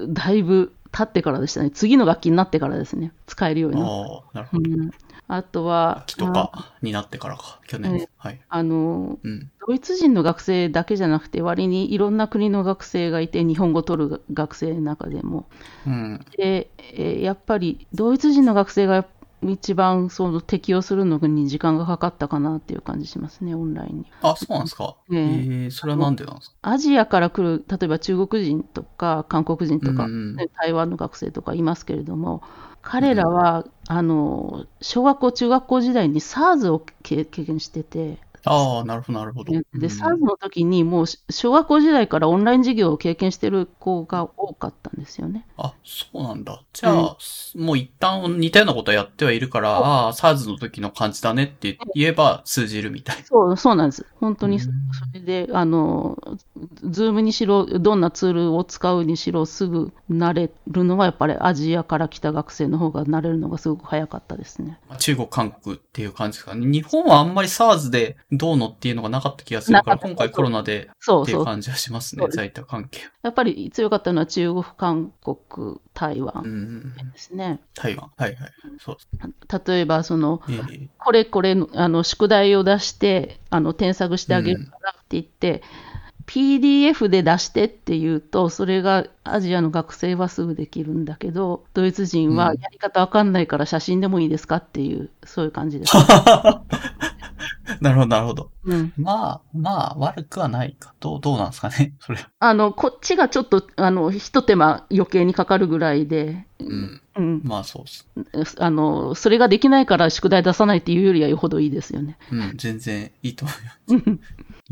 だいぶ経ってからでしたね。次の学期になってからですね、使えるようになった。ああ、なるほど。うんあとは、秋とかになってからか、去年。ねはい。あの、うん。ドイツ人の学生だけじゃなくて、割にいろんな国の学生がいて、日本語を取る学生の中でも。うん。で、えーやっぱりドイツ人の学生が一番その適応するのに時間がかかったかなっていう感じしますね、オンラインに。あ、そうなんですか。えねー、それはなんでなんですか？アジアから来る、例えば中国人とか韓国人とか、うんうんね台湾の学生とかいますけれども、彼らは、あの小学校、中学校時代に SARS を経経験してて、ああ、なるほど、なるほど。で、うん SARS の時にもう小学校時代からオンライン授業を経験してる子が多かったんですよね。あ、そうなんだ。じゃあ、もう一旦似たようなことはやってはいるから、ああ、SARS の時の感じだねって言えば通じるみたい。そう、そうなんです。本当にそれで、あの、ズームにしろ、どんなツールを使うにしろ、すぐ慣れるのは、やっぱりアジアから来た学生の方が慣れるのがすごく早かったですね。中国、韓国っていう感じですかね。日本はあんまり SARS でどうのっていうのがなかった気がするから、今回コロナで。っていう感じはしますね在宅関係。やっぱり強かったのは中国、韓国、台う湾ん。ですね。台湾。はいはい。そう。例えば、その、ええこれこれのあの宿題を出してあの添削してあげるからって言って、PDF で出してって言うとそれがアジアの学生はすぐできるんだけどドイツ人はうんやり方わかんないから写真でもいいですかっていうそういう感じです。なるほど、なるほど。うん、まあ、まあ、悪くはないか。どう、どうなんですかね、それ。あのこっちがちょっとあの一手間余計にかかるぐらいで、うん。うん、まあ、そうです。あのそれができないから宿題出さないっていうよりはよほどいいですよね。うん、全然いいと思います。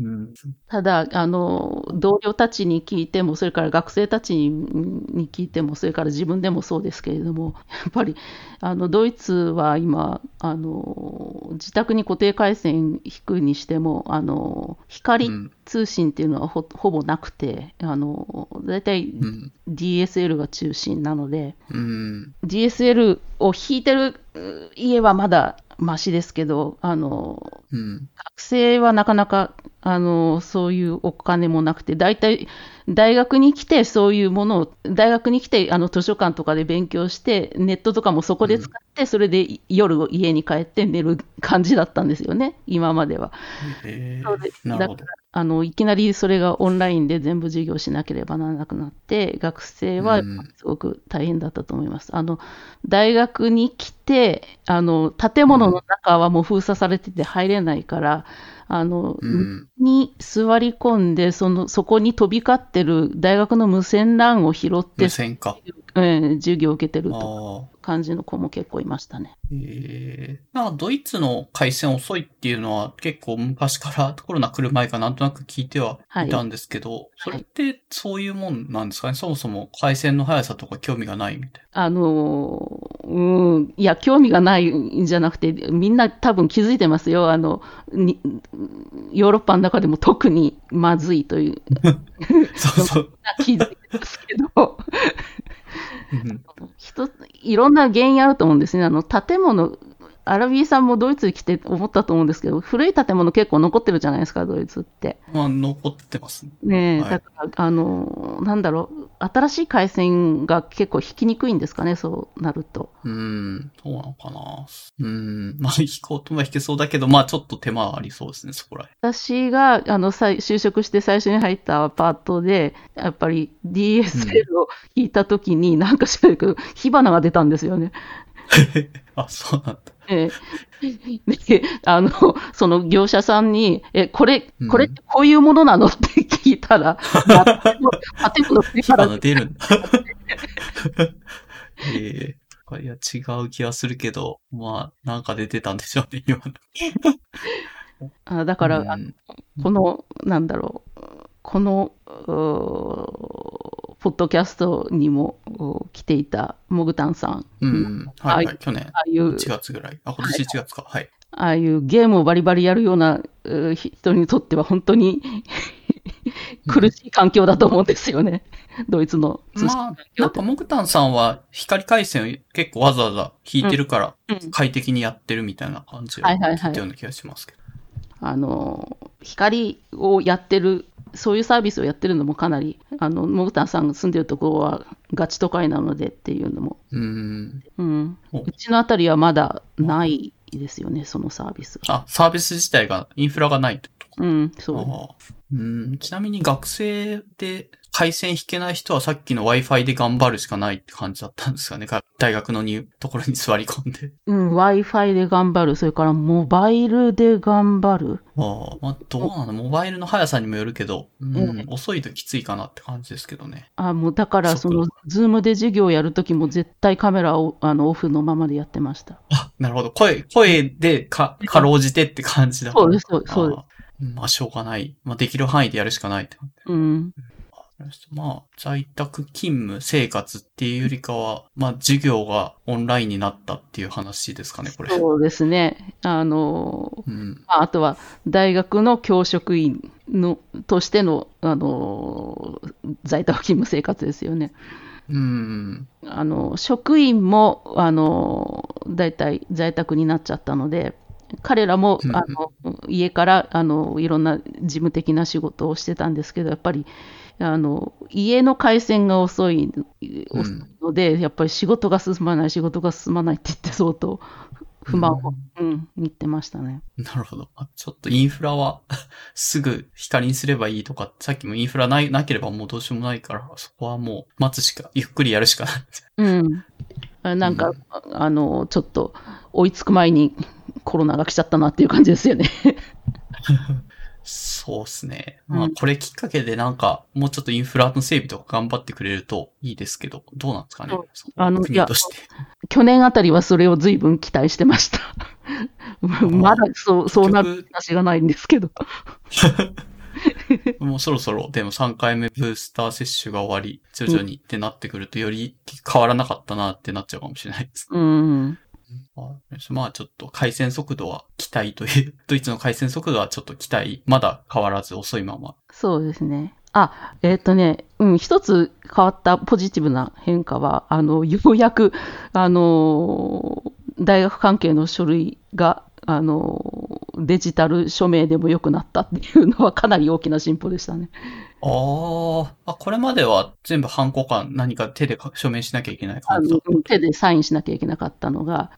うん。ただあの、同僚たちに聞いても、それから学生たちにに聞いても、それから自分でもそうですけれども、やっぱりあのドイツは今あの、自宅に固定回線引くにしても、あの光うん。通信っていうのはほほぼなくて、あの大体うん。DSL が中心なので、うん。DSL を引いてるう家はまだマシですけど、あのうん。学生はなかなかあのそういうお金もなくて、大体大学に来てそういうものを、大学に来てあの図書館とかで勉強して、ネットとかもそこで使って、それで夜家に帰って寝る感じだったんですよね、今までは。えそうでー、なるほど。あのいきなりそれがオンラインで全部授業しなければならなくなって、学生はうんすごく大変だったと思います。あの大学に来てあの、建物の中はもう封鎖されてて入れないから、あのうん。に座り込んでその、そこに飛び交ってる大学の無線 LAN を拾って無、線か。えー授業を受けてるあとあ。感じの子も結構いましたね。ええなんかドイツの回線遅いっていうのは結構昔からコロナ来る前かなんとなく聞いてはいたんですけど、それってそういうもんなんですかね？そもそも回線の速さとか興味がないみたいあのーうん、いや、興味がないんじゃなくて、みんな多分気づいてますよ。あの、にヨーロッパの中でも特にまずいという、な。そうそう。気づいてますけど、いろんな原因あると思うんですね。あの、建物、アラビーさんもドイツに来て思ったと思うんですけど、古い建物結構残ってるじゃないですか、ドイツって。まあ、残ってますね。ねえ、はいだから、あの、なんだろう、新しい回線が結構引きにくいんですかね、そうなると。うん、そうなのかな。うん、まあ、引こうとは引けそうだけど、まあ、ちょっと手間ありそうですね、そこらへん。私があの再就職して最初に入ったパートで、やっぱり DSL を引いたときに、なんか知らないけど、火花が出たんですよね。あ、そうなんだ。ええであのその業者さんに、え、これうん、これってこういうものなの？って聞いたら、建物の上火から花出るんだ。ええいや、違う気はするけど、まあ、なんか出てたんでしょうね、今の。あだから、あうんこの、なんだろう、この、ポッドキャストにもう来ていたモグタンさん、うん。はい。去年ああいう、1月ぐらい。あ、今年1月か。はい。ああいうゲームをバリバリやるような人にとっては本当に 苦しい環境だと思うんですよね。ドイツの通信まあ、なんか、モグタンさんは光回線を結構わざわざ引いてるから、うん快適にやってるみたいな感じをはいはいはい聞いたような気がしますけど。あの、光をやってる、そういうサービスをやってるのもかなり、あの、モグタンさんが住んでるところはガチ都会なのでっていうのも、うん。うん、おうちのあたりはまだないですよね、そのサービスが。あ、サービス自体が、インフラがないってことうん、そう。うん、ちなみに学生で回線引けない人はさっきの Wi-Fi で頑張るしかないって感じだったんですかね。大学のにところに座り込んで。うん、Wi-Fi で頑張る。それからモバイルで頑張る。ああ、まあ、どうなのモバイルの速さにもよるけど、うん、うん、遅いときついかなって感じですけどね。あもうだから、その、ズームで授業やるときも絶対カメラをあのオフのままでやってました。あ、なるほど。声、声でか、かろうじてって感じだそうです、そうです。まあ、しょうがない。まあ、できる範囲でやるしかないって。うん。まあ、在宅勤務生活っていうよりかは、まあ、授業がオンラインになったっていう話ですかね、これ。そうですね。あの、うん、あとは、大学の教職員の、としての、あの、在宅勤務生活ですよね。うん。あの、職員も、あの、大体在宅になっちゃったので、彼らも、あの、家から、あの、いろんな事務的な仕事をしてたんですけど、やっぱり、あの家の回線が遅いので、うん、やっぱり仕事が進まない、仕事が進まないって言って、相当不満を、うん、うん、言ってましたね。なるほど。ちょっとインフラは すぐ光にすればいいとか、さっきもインフラないなければもうどうしようもないから、そこはもう待つしか、ゆっくりやるしかない。うん。なんか、うん、あの、ちょっと追いつく前にコロナが来ちゃったなっていう感じですよね そうですね。まあ、これきっかけでなんか、もうちょっとインフラの整備とか頑張ってくれるといいですけど、どうなんですかね？あの、いや、去年あたりはそれを随分期待してました。まだそう、そうなる話がないんですけど。もうそろそろ、でも3回目ブースター接種が終わり、徐々にってなってくると、より変わらなかったなってなっちゃうかもしれないです。うん。まあちょっと回線速度は期待という、ドイツの回線速度はちょっと期待、まだ変わらず遅いまま。そうですね。あ、えっ、ー、とね、うん、一つ変わったポジティブな変化は、あの、ようやく、あの、大学関係の書類が、あの、デジタル署名でも良くなったっていうのはかなり大きな進歩でしたね。ああ、これまでは全部ハンコか何か手で署名しなきゃいけない感じだった？手でサインしなきゃいけなかったのが、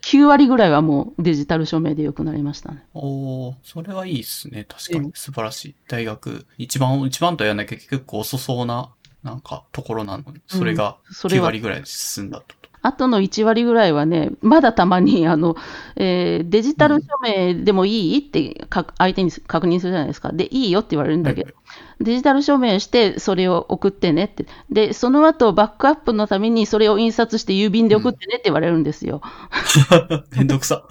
9割ぐらいはもうデジタル署名で良くなりましたね。おそれはいいですね。確かに素晴らしい。大学、一番、一番とやらなきゃ結構遅そうな、なんか、ところなのに、それが9割ぐらい進んだと。あとの1割ぐらいはね、まだたまにあの、えー、デジタル署名でもいいって相手に確認するじゃないですか。で、いいよって言われるんだけど、デジタル署名してそれを送ってねって。で、その後バックアップのためにそれを印刷して郵便で送ってねって言われるんですよ。めんどくさ。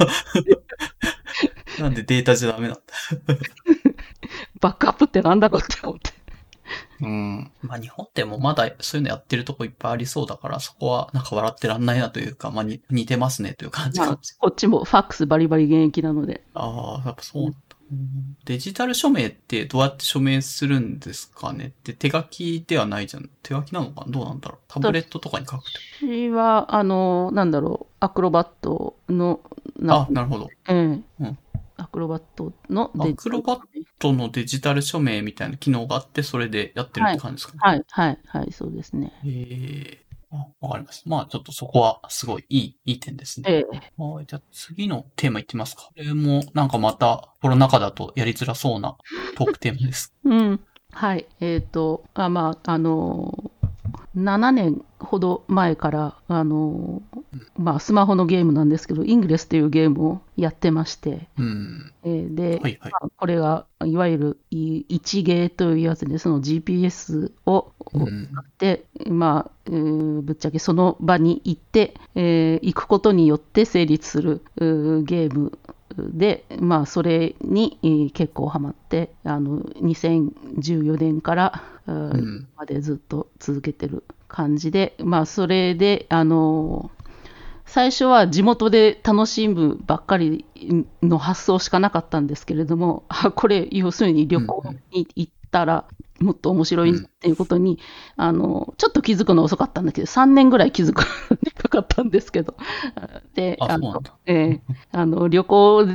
なんでデータじゃダメなんだ。バックアップってなんだろうって思って。うん。まあ日本ってもまだそういうのやってるとこいっぱいありそうだから、そこはなんか笑ってらんないなというか、まあ似てますねという感じかもしれない。こっちもファックスバリバリ現役なので。ああ、やっぱそうなんだ。デジタル署名ってどうやって署名するんですかね？って手書きではないじゃん。手書きなのかな？どうなんだろう？タブレットとかに書くと。私は、あの、なんだろう、アクロバットの、あ、なるほど。ええうん。アクロバットのデジタル。アクロバットのデジタル署名みたいな機能があって、それでやってるって感じですか？ね。はい、はい、はい、はい、そうですね。へえ。わかりました。まあ、ちょっとそこはすごいいい、いい点ですね。ええ。はい、じゃあ次のテーマいってみますか。これもなんかまたコロナ禍だとやりづらそうなトークテーマです。うん。はい。えっ、ー、と、あまあ、あの7年ほど前から、あのまあ、スマホのゲームなんですけど、イングレスというゲームをやってまして、うん、えー、で、はいはい、まあ、これがいわゆる1ゲーというやつで、その GPS を使って、うん、まあ、えー、ぶっちゃけその場に行って、えー、行くことによって成立するゲームで、まあ、それに結構ハマって、あの2014年から、うん、までずっと続けてる感じで、まあ、それで、あの最初は地元で楽しむばっかりの発想しかなかったんですけれども、あこれ、要するに旅行に行ったら、もっと面白いっていうことに、うん、あの、ちょっと気づくの遅かったんだけど、3年ぐらい気づくにかかったんですけど、で、あの、えー、あの旅行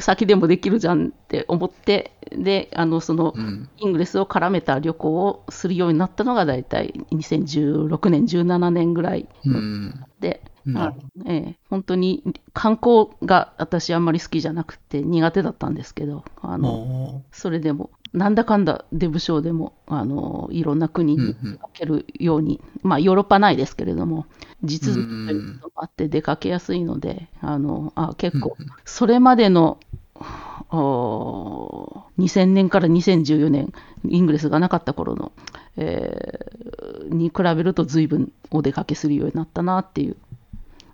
先でもできるじゃんって思って、で、あの、その、うん、イングレスを絡めた旅行をするようになったのが、大体2016年、17年ぐらい、うん、で、なるほど。ええ本当に観光が私あんまり好きじゃなくて苦手だったんですけど、あの、それでも、なんだかんだデブ賞でも、あの、いろんな国にうんうん。出かけるように、まあ、ヨーロッパないですけれども、実務ということもあって出かけやすいので、あの、あ結構うんうん、それまでの、おー2000年から2014年、イングレスがなかった頃の、えーに比べると随分お出かけするようになったなっていう、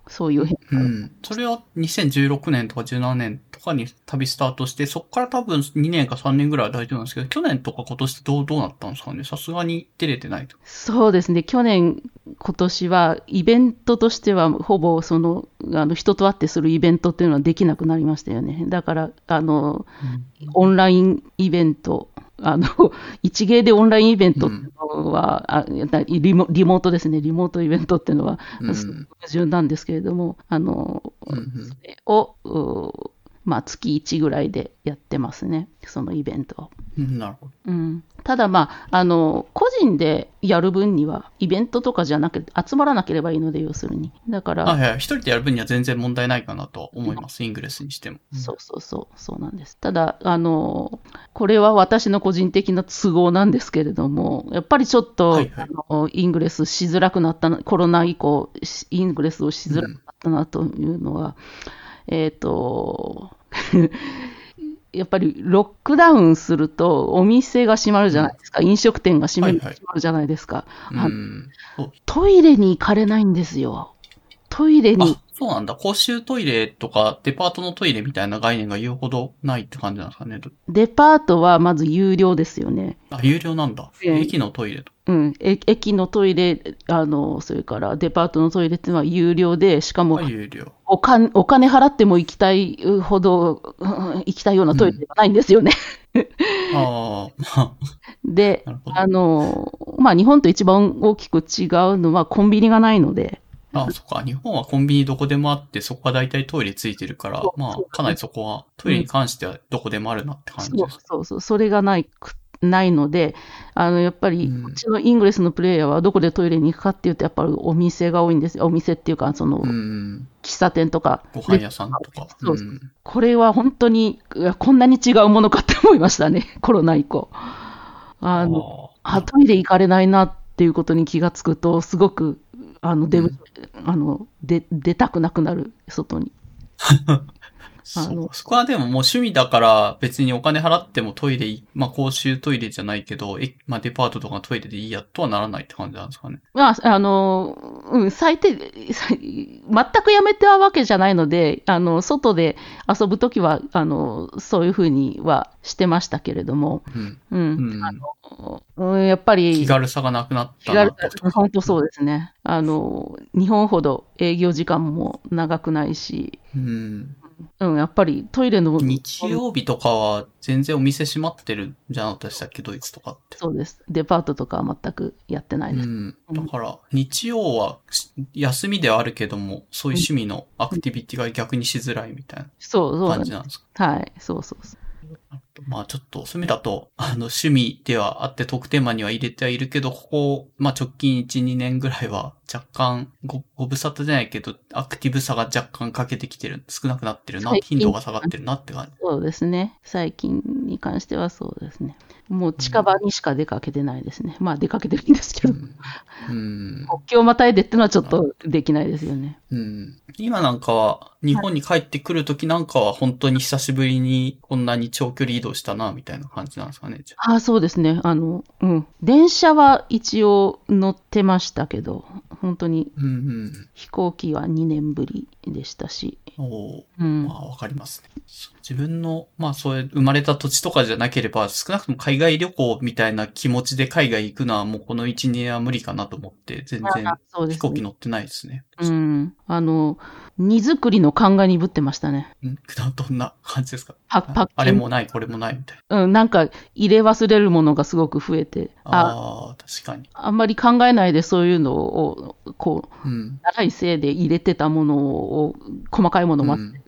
そういう変化うん。それは2016年とか17年とかに旅スタートして、そこから多分2年か3年ぐらいは大丈夫なんですけど、去年とか今年どう、どうなったんですかね？さすがに出れてないと。そうですね、去年、今年はイベントとしては、ほぼそのあの人と会ってするイベントっていうのはできなくなりましたよね。だから、あのオンラインイベント、あの 一芸でオンラインイベントっていうのは、あリモリモートですね、リモートイベントっていうのは、うん。矛盾なんですけれども、あのうんうん。それを、うまあ、月1ぐらいでやってますね、そのイベントなるほど。うん、ただ、まあ、あの個人でやる分には、イベントとかじゃなくて、集まらなければいいので、要するに。だから、一人でやる分には全然問題ないかなと思います。イングレスにしても。そうそうそう、そうなんです。ただ、あの、これは私の個人的な都合なんですけれども、やっぱりちょっと、はいはいあのイングレスしづらくなったな、コロナ以降、しイングレスをしづらくなったなというのは、えっ、と、やっぱりロックダウンすると、お店が閉まるじゃないですか、飲食店が閉まるじゃないですか、あうん。そうトイレに行かれないんですよ。トイレにあ、そうなんだ。公衆トイレとか、デパートのトイレみたいな概念が言うほどないって感じなんですかね。デパートはまず有料ですよね。あ、有料なんだ。ええ駅のトイレと。うん、え駅のトイレ、あの、それからデパートのトイレっていうのは有料で、しかもあ、有料。お金お金払っても行きたいほど、う ん行きたいようなトイレではないんですよね。ああ、まあ、であの、まあ、日本と一番大きく違うのはコンビニがないので、あそっか。日本はコンビニどこでもあって、そこは大体トイレついてるからまあ、かなりそこは、トイレに関してはどこでもあるなって感じそうです。そうそう、それがないくないので、あのやっぱり、うちのイングレスのプレイヤーはどこでトイレに行くかっていうと、やっぱりお店が多いんですよ。お店っていうか、その、うん。喫茶店とか。ご飯屋さんとか。そうそうんこれは本当に、こんなに違うものかって思いましたね、コロナ以降。あの、ああトイレ行かれないなっていうことに気がつくと、すごく、あの、出ぶ、あの、で、出たくなくなる、外に。あのそこはでももう趣味だから別にお金払ってもトイレい、まあ公衆トイレじゃないけど、えまあデパートとかトイレでいいやとはならないって感じなんですかね。まあ、あの、うん、最低、最全くやめたわけじゃないので、あの、外で遊ぶときは、あの、そういうふうにはしてましたけれども、うん。うん、うん。うんやっぱり、気軽さがなくなった気な。本当そうですね。あの、日本ほど営業時間も長くないし、うん。うん、やっぱりトイレの、日曜日とかは全然お店閉まってるんじゃなかったでしたっけ、ドイツとかって。そうです。デパートとかは全くやってないです。うん。だから、日曜はし休みではあるけども、そういう趣味のアクティビティが逆にしづらいみたいそう、そうななんです。感じなんですか？はい、そうそうそう。まあちょっと、そういう意味だと、あの、趣味ではあって特典マには入れてはいるけど、ここ、まあ直近1、2年ぐらいは若干ご、ご無沙汰じゃないけど、アクティブさが若干欠けてきてる、少なくなってるな、頻度が下がってるなって感じ。そうですね。最近に関してはそうですね。もう近場にしか出かけてないですね。まあ出かけてるんですけど、うん。国境をまたいでってのはちょっとできないですよね。うん。今なんかは、日本に帰ってくるときなんかは本当に久しぶりにこんなに長距離移動したな、みたいな感じなんですかね、あああ、そうですね。あの、うん。電車は一応乗ってましたけど、本当にうんうん。飛行機は2年ぶりでしたし、おーうん。まあ、わかりますね。自分の、まあ、そういう生まれた土地とかじゃなければ、少なくとも海外旅行みたいな気持ちで海外行くのはもうこの1、2年は無理かなと思って、全然。飛行機乗ってないですね。うん。あの、荷造りの勘が鈍ってましたね。うん、どんな感じですか？パパッキンあれもない、これもないみたいな。うん、なんか入れ忘れるものがすごく増えて、ああ確かに。あんまり考えないでそういうのを、こう、うん。長いせいで入れてたものを、細かいものをうん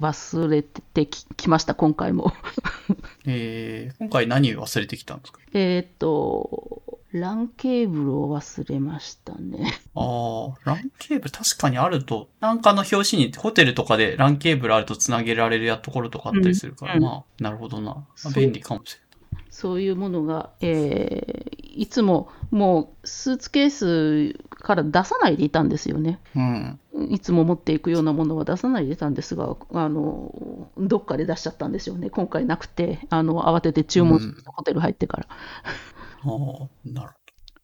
忘れてききました、今回も。えー、今回何忘れてきたんですか？えーっと、ランケーブルを忘れましたね。ああ、ランケーブル確かにあると、なんかの表紙にホテルとかでランケーブルあると繋げられるやところとかあったりするから、うんまあ、なるほどな。まあ、便利かもしれそういうものが、えーいつももうスーツケースから出さないでいたんですよね。うん。いつも持っていくようなものは出さないでいたんですが、あのどっかで出しちゃったんですよね。今回なくて、あの慌てて注文したホテル入ってから。ああ、なる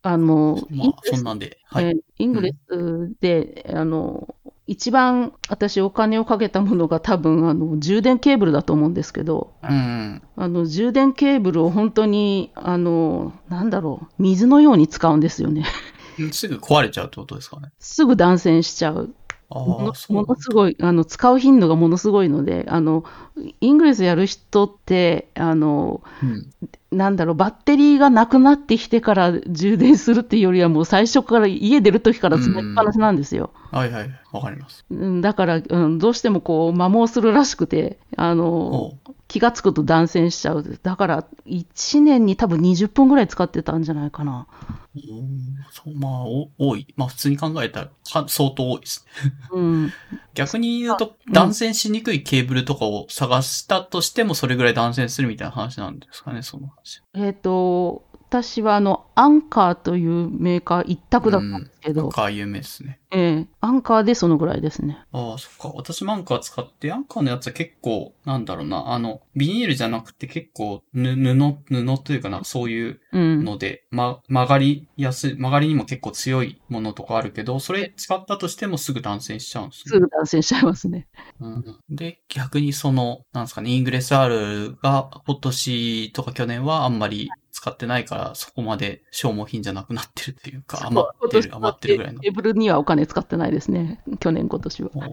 あの。まあ、そんなんで。はイングレスで、あの一番私お金をかけたものが多分あの充電ケーブルだと思うんですけど、うん。あの充電ケーブルを本当にあのなんだろう水のように使うんですよね。すぐ壊れちゃうってことですかね。すぐ断線しちゃう。あものものすごいあの使う頻度がものすごいのであのイングレスやる人ってあのうん。なんだろうバッテリーがなくなってきてから充電するっていうよりはもう最初から家出る時からつなぎっぱなしなんですよ。はいはい。わかります。うんだから、うん、どうしてもこう摩耗するらしくてあの気がつくと断線しちゃうだから1年に多分20分ぐらい使ってたんじゃないかな。うんそう、まあ、お多い。まあ、普通に考えたら、か相当多いですね。うん、逆に言うと、うん断線しにくいケーブルとかを探したとしても、それぐらい断線するみたいな話なんですかね、その話。えっ、と私はあのアンカーというメーカー一択だったんですけど、か、有名ですね。ええアンカーでそのぐらいですね。ああ、そっか。私もアンカー使って、アンカーのやつは結構、なんだろうな、あの、ビニールじゃなくて結構、ぬ、布、布というかな、そういううん。ので、ま、曲がりやすい、曲がりにも結構強いものとかあるけど、それ使ったとしてもすぐ断線しちゃうんですねすぐ断線しちゃいますね。うんで、逆にその、なんですかね、イングレス R が今年とか去年はあんまり使ってないから、そこまで消耗品じゃなくなってるというか、余ってる、余ってるぐらいの。テーブルにはお金使ってないですね。去年、今年は。おー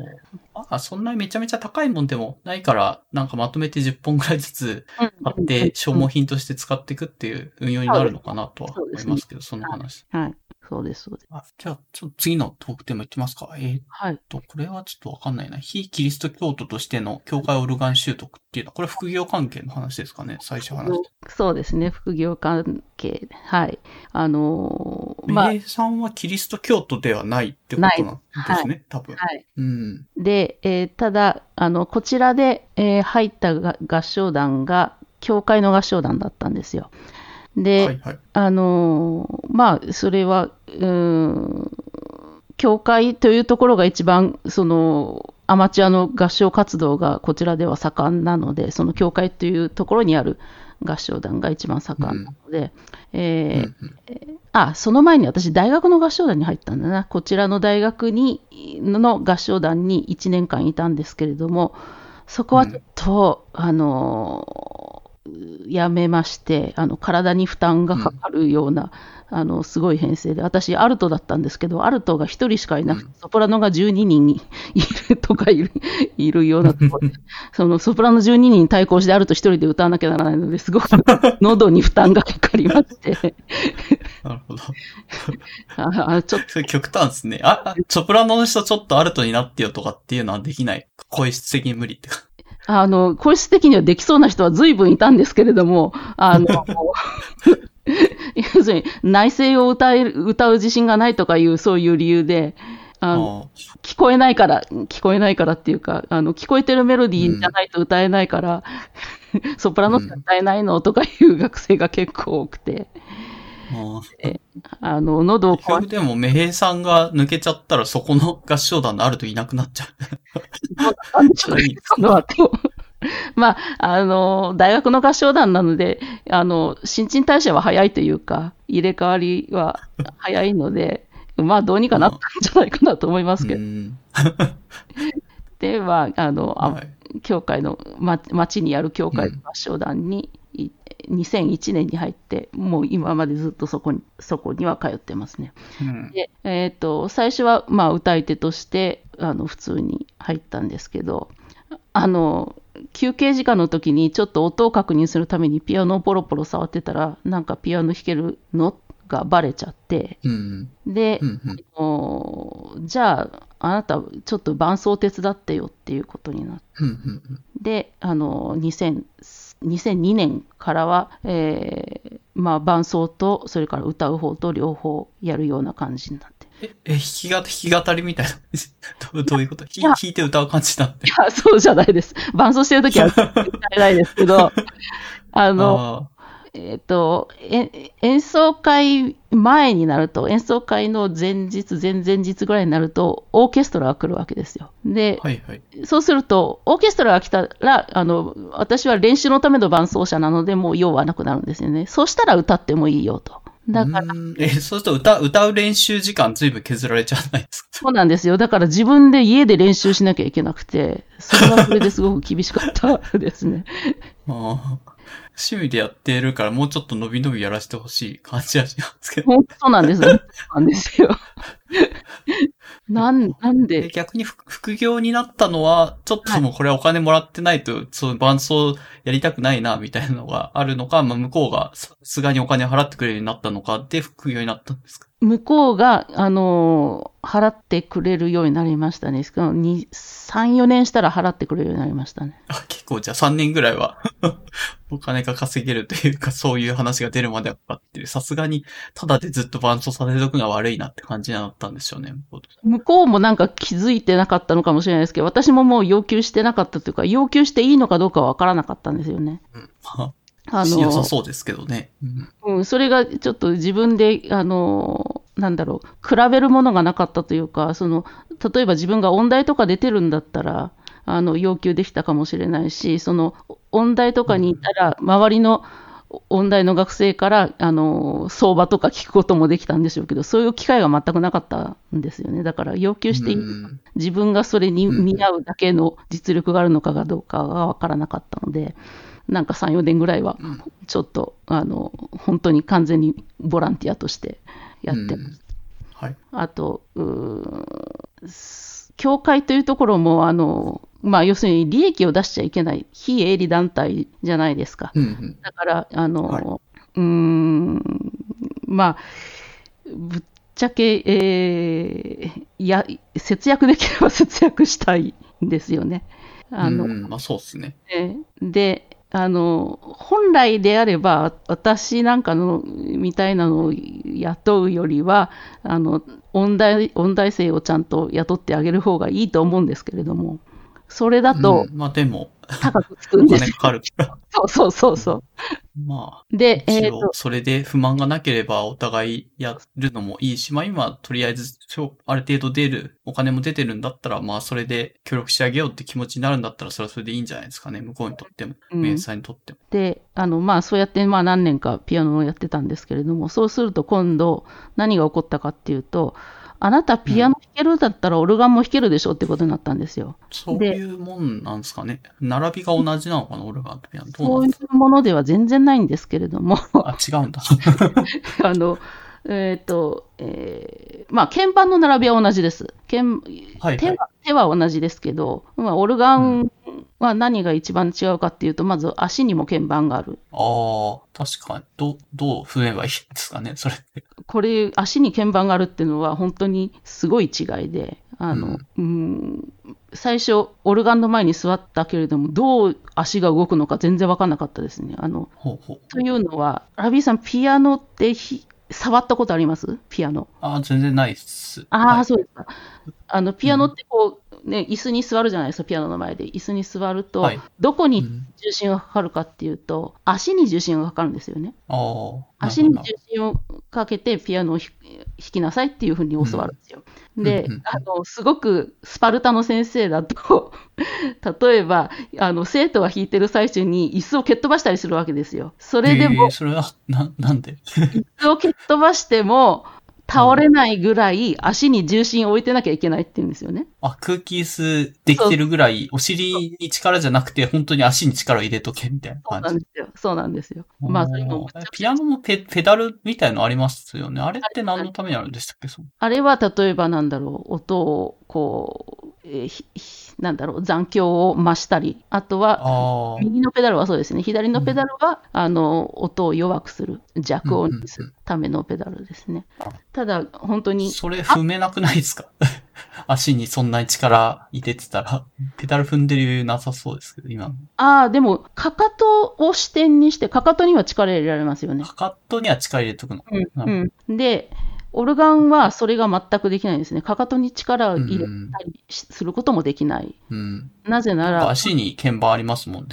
あ、そんなにめちゃめちゃ高いもんでもないから、なんかまとめて10本ぐらいずつ買って消耗品として使っていくっていう運用になるのかなとは思いますけど、その話。はい。そうです、そうです。あじゃあ、ちょっと次のトークテーマいきますか。えーっはい。と、これはちょっとわかんないな。非キリスト教徒としての教会オルガン習得っていうのは、これは副業関係の話ですかね最初話。そうですね。副業関係。はい。あのーまあ、名さんはキリスト教徒ではないってことなんですね、多分。はい。うん。で、えーただ、あの、こちらで、えー入ったが合唱団が、教会の合唱団だったんですよ。で、はいはい。あのーまあ、それは、うーん、教会というところが一番、その、アマチュアの合唱活動がこちらでは盛んなので、その教会というところにある合唱団が一番盛んなので、えーうんうんあ、その前に私、大学の合唱団に入ったんだな。こちらの大学にの合唱団に1年間いたんですけれども、そこはちょっと、あの、やめまして、あの、体に負担がかかるような、あの、すごい編成で、私、アルトだったんですけど、アルトが1人しかいなくて、ソプラノが12人いるとかいる、いるようなところで、そのソプラノ12人に対抗してアルト1人で歌わなきゃならないので、すごく喉に負担がかかりまして、なるほど。ああちょっと極端ですね。あ、あソプラノの人ちょっとアルトになってよとかっていうのはできない。声質的に無理ってか。あの、個室的にはできそうな人は随分いたんですけれども、あの、要するに内声を歌える、歌う自信がないとかいう、そういう理由で、あのあ聞こえないから、聞こえないからっていうか、あの、聞こえてるメロディーじゃないと歌えないから、ソプラノしか歌えないの？とかいう学生が結構多くて、ああの、喉を壊でも、メヘイさんが抜けちゃったらそこの合唱団のあるといなくなっちゃう。したんでしょうね、その後。まあ、あの、大学の合唱団なので、あの、新陳代謝は早いというか、入れ替わりは早いので、まあ、どうにかなったんじゃないかなと思いますけど。うん では、あの、あはい教会の、ま、町にある教会の合唱団に、い2001年に入って、もう今までずっとそこに、そこには通ってますね。うんで、えっ、と、最初は、まあ、歌い手として、あの、普通に入ったんですけど、あの、休憩時間の時にちょっと音を確認するためにピアノをポロポロ触ってたら、なんかピアノ弾けるのがバレちゃって、うん。でう、ん。うんおじゃあ、あなたちょっと伴奏手伝ってよっていうことになって、うん。うん。で、あの、2000 2002年からは、えーまあ、伴奏と、それから歌う方と両方やるような感じになって。え、え、弾きが、弾き語りみたいな。どうどういうこと？弾いや弾いて歌う感じなんでい。や、そうじゃないです。伴奏してるときは歌えないですけど、あの、あえっ、と、え演奏会前になると、演奏会の前日、前々日ぐらいになると、オーケストラが来るわけですよ。でー、はいはい。そうすると、オーケストラが来たら、あの、私は練習のための伴奏者なので、もう用はなくなるんですよね。そうしたら歌ってもいいよと。だから、え、そうすると歌、歌う練習時間ずいぶん削られちゃわないですか？そうなんですよ。だから自分で家で練習しなきゃいけなくて、それはそれですごく厳しかったですね。ああ趣味でやってるからもうちょっと伸び伸びやらせてほしい感じはしますけど。本当なんですよ。そうなんですよ。なん、なんで？で、逆に副副業になったのは、ちょっともうこれはお金もらってないと、その伴奏やりたくないな、みたいなのがあるのか、まあ向こうがさすがにお金払ってくれるようになったのかで副業になったんですか？向こうが、あのー払ってくれるようになりましたね。しかも2、3、4年したら払ってくれるようになりましたね。あ結構じゃあ3年ぐらいは お金が稼げるというか、そういう話が出るまではかかってる。さすがに、ただでずっと伴奏させておくのが悪いなって感じになったんでしょうね。向こうもなんか気づいてなかったのかもしれないですけど、私ももう要求してなかったというか、要求していいのかどうかはわからなかったんですよね。うん。まああ、良さの、そうですけどね。うんうん、それがちょっと自分で、あの、なんだろう、比べるものがなかったというか、その、例えば自分が音大とか出てるんだったら、あの、要求できたかもしれないし、その、音大とかにいたら、周りの音大の学生から、あの、相場とか聞くこともできたんでしょうけど、そういう機会が全くなかったんですよね。だから要求して自分がそれにうん見合うだけの実力があるのかがどうかが分からなかったので、なんか3、4年ぐらいはうんちょっと、あの、本当に完全にボランティアとしてやってます。はい。あと、教会というところも、あの、まあ、要するに利益を出しちゃいけない、非営利団体じゃないですか。うんうん。だから、あの、はいうーん、まあ、ぶっちゃけ、えーや、節約できれば節約したいんですよね。あの、うん、まあそうですね。えーで、あの、本来であれば、私なんかの、みたいなのを雇うよりは、あの、音大、音大生をちゃんと雇ってあげる方がいいと思うんですけれども、それだとうんまあでも、高くつくおんですよ。金かかるから。そうそうそうそまあ、う。で、えっ、一と応、それで不満がなければお互いやるのもいいし、まあ今、とりあえず、ある程度出る、お金も出てるんだったら、まあそれで協力してあげようって気持ちになるんだったら、それはそれでいいんじゃないですかね。向こうにとっても、うんメンサーにとっても。で、あの、まあ、そうやって、まあ、何年かピアノをやってたんですけれども、そうすると今度、何が起こったかっていうと、あなたピアノ弾けるんだったらオルガンも弾けるでしょってことになったんですよ。そういうもんなんですかね。並びが同じなのかな、オルガンとピアノ。どそうういうものでは全然ないんですけれども、あ、違うんだ。あの、えっ、と、えーまあ、鍵盤の並びは同じです。鍵はい手は手は同じですけど、まあ、オルガンは何が一番違うかっていうと、まず足にも鍵盤がある。ああ、確かに。ど、どう踏めばいいんですかね、それって。これ、足に鍵盤があるっていうのは本当にすごい違いで、あの、うん最初、オルガンの前に座ったけれども、どう足が動くのか全然分かんなかったですね。あの、ほうほう。というのは、ラビーさん、ピアノってひ触ったことあります？ピアノ。ああ、全然ないっす。ああ、はいそうですか。あの、ピアノってこう、ね、椅子に座るじゃないですか、ピアノの前で。椅子に座ると、はいどこにうん重心がかかるかっていうと、足に重心がかかるんですよね。足に重心をかけてピアノを弾弾きなさいっていうふうに教わるんですよ。でうんうんうん、あの、すごくスパルタの先生だと、例えば、あの、生徒が弾いてる最中に椅子を蹴っ飛ばしたりするわけですよ。それでもえー、それは、な、なんで？椅子を蹴っ飛ばしても、倒れないぐらい足に重心を置いてなきゃいけないっていうんですよね。あ、空気椅子できてるぐらい、お尻に力じゃなくて、本当に足に力を入れとけみたいなそうな感じ。んですよ。そうなんですよ。まあ、それもピアノもペペダルみたいのありますよね。あれって何のためにあるんでしたっけ？あれは例えばなんだろう、音をこう、えーひひなんだろう、残響を増したり、あとは。右のペダルはそうですね、左のペダルは、あの音を弱くする、弱音にするためのペダルですね。ただ、本当に、それ踏めなくないですか？足にそんなに力入れてたら、ペダル踏んでる余裕なさそうですけど、今の。ああ、でも、かかとを支点にして、かかとには力入れられますよね。かかとには力入れとくの。なるうん。で、オルガンはそれが全くできないんですね。かかとに力を入れうんたりすることもできない。うん。なぜなら、足に鍵盤ありますもんね。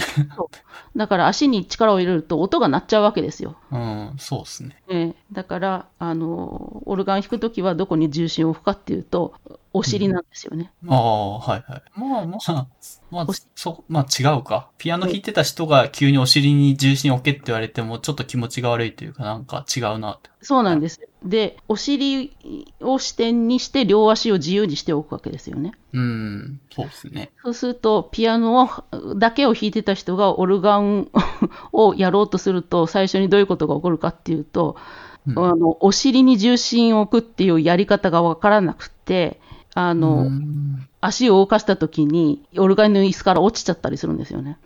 だから足に力を入れると音が鳴っちゃうわけですよ。うん、そうですね。ええだから、あの、オルガン弾くときはどこに重心を置くかっていうと、お尻なんですよね。ああ、はいはい。まあまあ、まあそ、まあ違うか。ピアノ弾いてた人が急にお尻に重心置けって言われても、ちょっと気持ちが悪いというか、なんか違うなって。そうなんです。で、お尻を支点にして両足を自由にしておくわけですよね。うん、そうですね。そうすると、ピアノをだけを弾いてた人がオルガン をやろうとすると、最初にどういうことが起こるかっていうと、うんあのお尻に重心を置くっていうやり方がわからなくて、あの、うん足を動かしたときに、オルガンの椅子から落ちちゃったりするんですよね。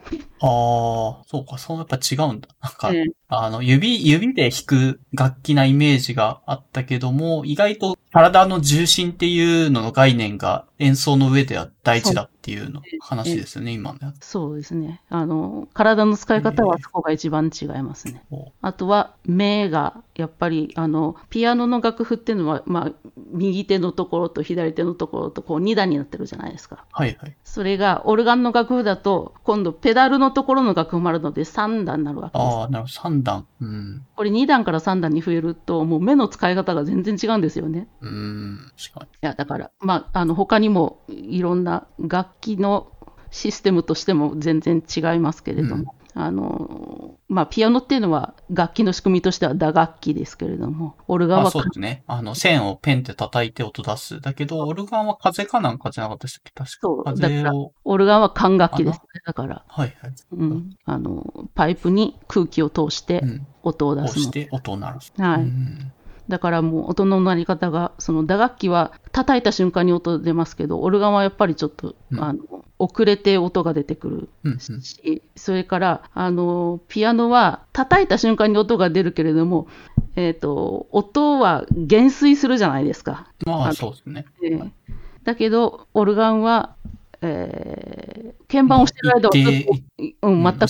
ああ、そうか、そうやっぱ違うんだ。なんか、ええあの、指、指で弾く楽器なイメージがあったけども、意外と体の重心っていうのの概念が演奏の上では大事だっていうの話ですよね、今のやつ。そうですね。あの、体の使い方はそこが一番違いますね。あとは目がやっぱりあのピアノの楽譜っていうのは、まあ、右手のところと左手のところとこう2段になってるじゃないですか。はいはい。それがオルガンの楽譜だと今度ペダルのところの楽譜もあるので3段になるわけです。ああ、なるほど。三段。うん。これ2段から3段に増えるともう目の使い方が全然違うんですよね。うーん。確かに。いやだから、まあ、あの他にもいろんな楽器のシステムとしても全然違いますけれども、あのまあ、ピアノっていうのは楽器の仕組みとしては打楽器ですけれども、オルガンあ、はそうですね。あの、線をペンって叩いて音出す。だけど、オルガンは風かなんかじゃなかったでしたっけ？確そうか。だから風を。オルガンは管楽器ですね。だから、はいはい。うん、あのパイプに空気を通してうん。音を出すして音を鳴らす。はいうんだからもう音の鳴り方が、その打楽器は叩いた瞬間に音出ますけど、オルガンはやっぱりちょっと、うんあの遅れて音が出てくるうんうん。し、それから、あの、ピアノは叩いた瞬間に音が出るけれども、えっ、と、音は減衰するじゃないですか。まあ、そうですね。えーだけど、オルガンは、えー鍵盤をしてる間はうん、全く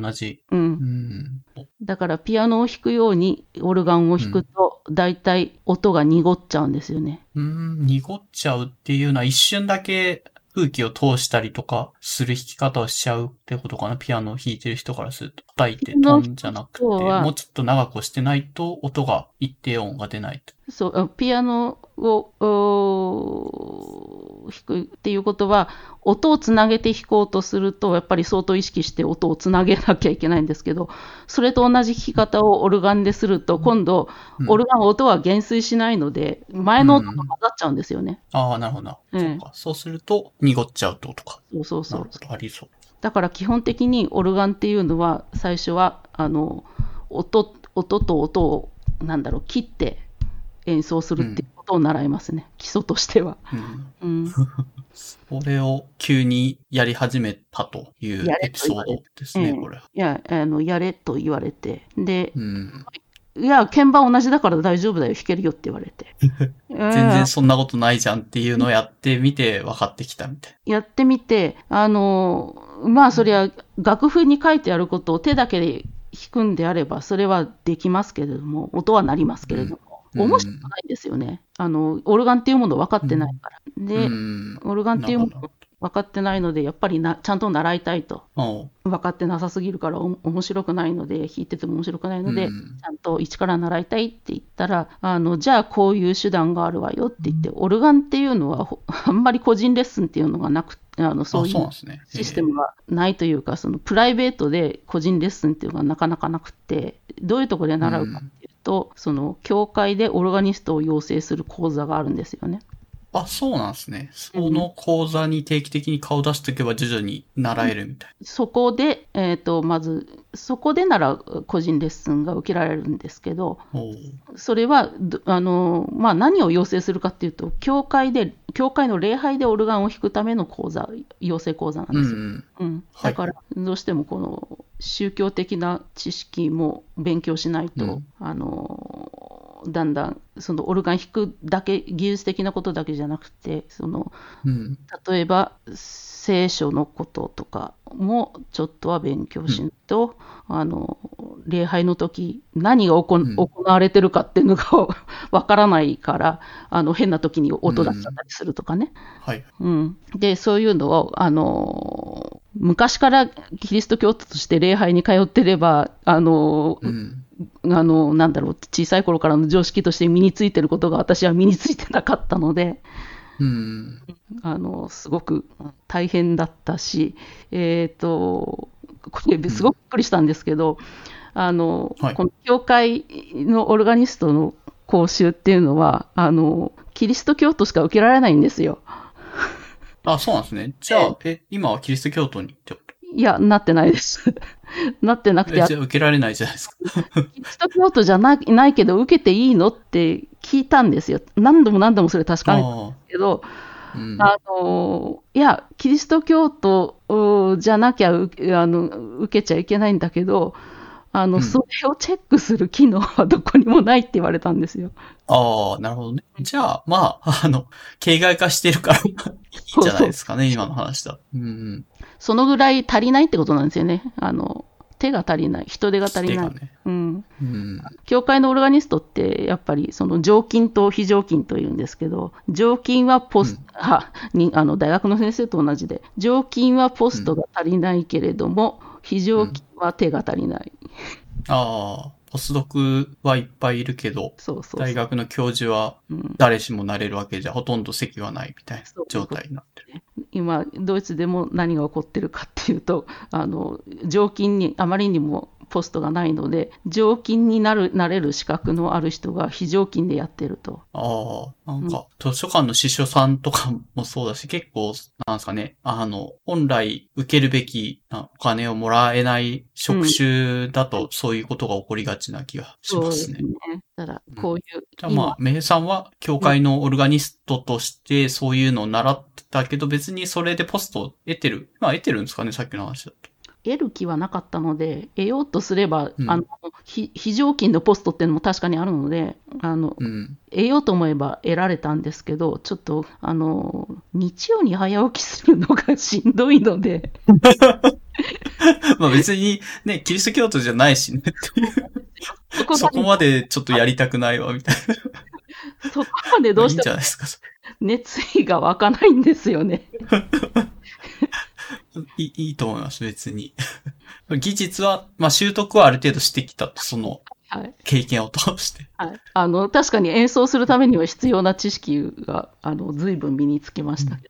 同じ。う。うんん。だから、ピアノを弾くように、オルガンを弾くと、大体音が濁っちゃうんですよね。うん、濁っちゃうっていうのは一瞬だけ空気を通したりとかする弾き方をしちゃうってことかな？ピアノを弾いてる人からすると。叩いてトンじゃなくて、もうちょっと長く押してないと音が一定音が出ないと。そう、あピアノを弾くっていうことは、音をつなげて弾こうとすると、やっぱり相当意識して音をつなげなきゃいけないんですけど、それと同じ弾き方をオルガンですると、今度、うんオルガンは音は減衰しないので、前の音と混ざっちゃうんですよね。ああ、なるほどな。ええそうか。そうすると濁っちゃうってことか。そうそうそう。ありそう。だから基本的にオルガンっていうのは、最初は、あの、音、音と音を、なんだろう、切って演奏するっていうことを習いますね。基礎としては。うん。うん。それを急にやり始めたというエピソードですね、ええこれ。いや、あの、やれと言われて。で、うん。いや、鍵盤同じだから大丈夫だよ、弾けるよって言われて。全 全然そんなことないじゃんっていうのをやってみて分かってきたみたいやってみて、あの、まあ、そりゃ、楽譜に書いてあることを手だけで弾くんであれば、それはできますけれども、音は鳴りますけれども、うん面白くないですよね。あの、オルガンっていうもの分かってないから。な。で、うん。オルガンっていうもの分かってないので、やっぱりなちゃんと習いたいと。分かってなさすぎるからお面白くないので、弾いてても面白くないので、うんちゃんと一から習いたいって言ったら、あのじゃあこういう手段があるわよって言って、オルガンっていうのはほあんまり個人レッスンっていうのがなくあのそうあ、いう。システムがないというか、そのプライベートで個人レッスンっていうのがなかなかなくて、どういうところで習うかっと、その教会でオルガニストを養成する講座があるんですよね。あ、そうなんですね。その講座に定期的に顔出しておけば徐々に習えるみたいそこで、えー、とまず、そこでなら個人レッスンが受けられるんですけど、それはどあの、まあ、何を要請するかっていうと、教会で、教会の礼拝でオルガンを弾くための講座、養成講座なんですよ。うん。うん、はい。だから、どうしてもこの宗教的な知識も勉強しないと、うん。あのだんだんそのオルガン弾くだけ技術的なことだけじゃなくてそのうん。例えば聖書のこととかもちょっとは勉強しないと、あの礼拝の時何が行,、われてるかっていうのが わからないからあの変な時に音出しちゃったりするとかね、はい。うん、でそういうのをあの昔からキリスト教徒として礼拝に通ってればあの、うん。あのなんだろう小さい頃からの常識として身についてることが私は身についてなかったので。うん。あのすごく大変だったし、えー、とこれ、すごくびっくりしたんですけど、あのはいこの教会のオルガニストの講習っていうのはあの、キリスト教徒しか受けられないんですよ。あ、そうなんですね。じゃあ、え、今はキリスト教徒に？ってこといや、なってないです。なってなくて、えじゃあ受けられないじゃないですか。キリスト教徒じゃなないけど、受けていいのって聞いたんですよ。何度も何度もそれ確かめたんですけど、あーうん。あのいや、キリスト教徒おじゃなきゃうあの受けちゃいけないんだけどあの、うんそれをチェックする機能はどこにもないって言われたんですよ。ああ、なるほどね。じゃあ、まあ、あの、形骸化してるからいいんじゃないですかね、今の話だと。うんうん。そのぐらい足りないってことなんですよね。あの手が足りない、人手が足りない。ね。うん、うん。教会のオルガニストって、やっぱりその常勤と非常勤というんですけど、常勤はポス、うんあにあの大学の先生と同じで、常勤はポストが足りないけれども、非常勤は手が足りない。ああ、ポスドクはいっぱいいるけど、そうそう大学の教授はうん誰しもなれるわけじゃほとんど席はないみたいな状態になってる。今、ドイツでも何が起こってるかっていうと、あの常勤にあまりにもポストがないので、常勤になるなれる資格のある人が非常勤でやってると。ああ、なんか、図書館の司書さんとかもそうだし、結構、なんですかね、あの、本来受けるべきなお金をもらえない職種だと、そういうことが起こりがちな気がしますね。だから、こういう、じゃあまあ、メヘさんは、教会のオルガニストとして、そういうのを習ってたけど、別にそれでポストを得てる。まあ、得てるんですかね、さっきの話だと。得る気はなかったので、得ようとすれば、うんあの非非常勤のポストっていうのも確かにあるので、あのうん。得ようと思えば得られたんですけど、ちょっとあの日曜に早起きするのがしんどいので、まあ別にね、キリスト教徒じゃないしね、そこまでちょっとやりたくないわ、みたいな。そこまでどうしても。熱意が湧かないんですよね。いいいいと思います、別に。技術は、まあ習得はある程度してきたと、そのはい経験を通して。はい、あの確かに演奏するためには必要な知識があの随分身につきましたけど。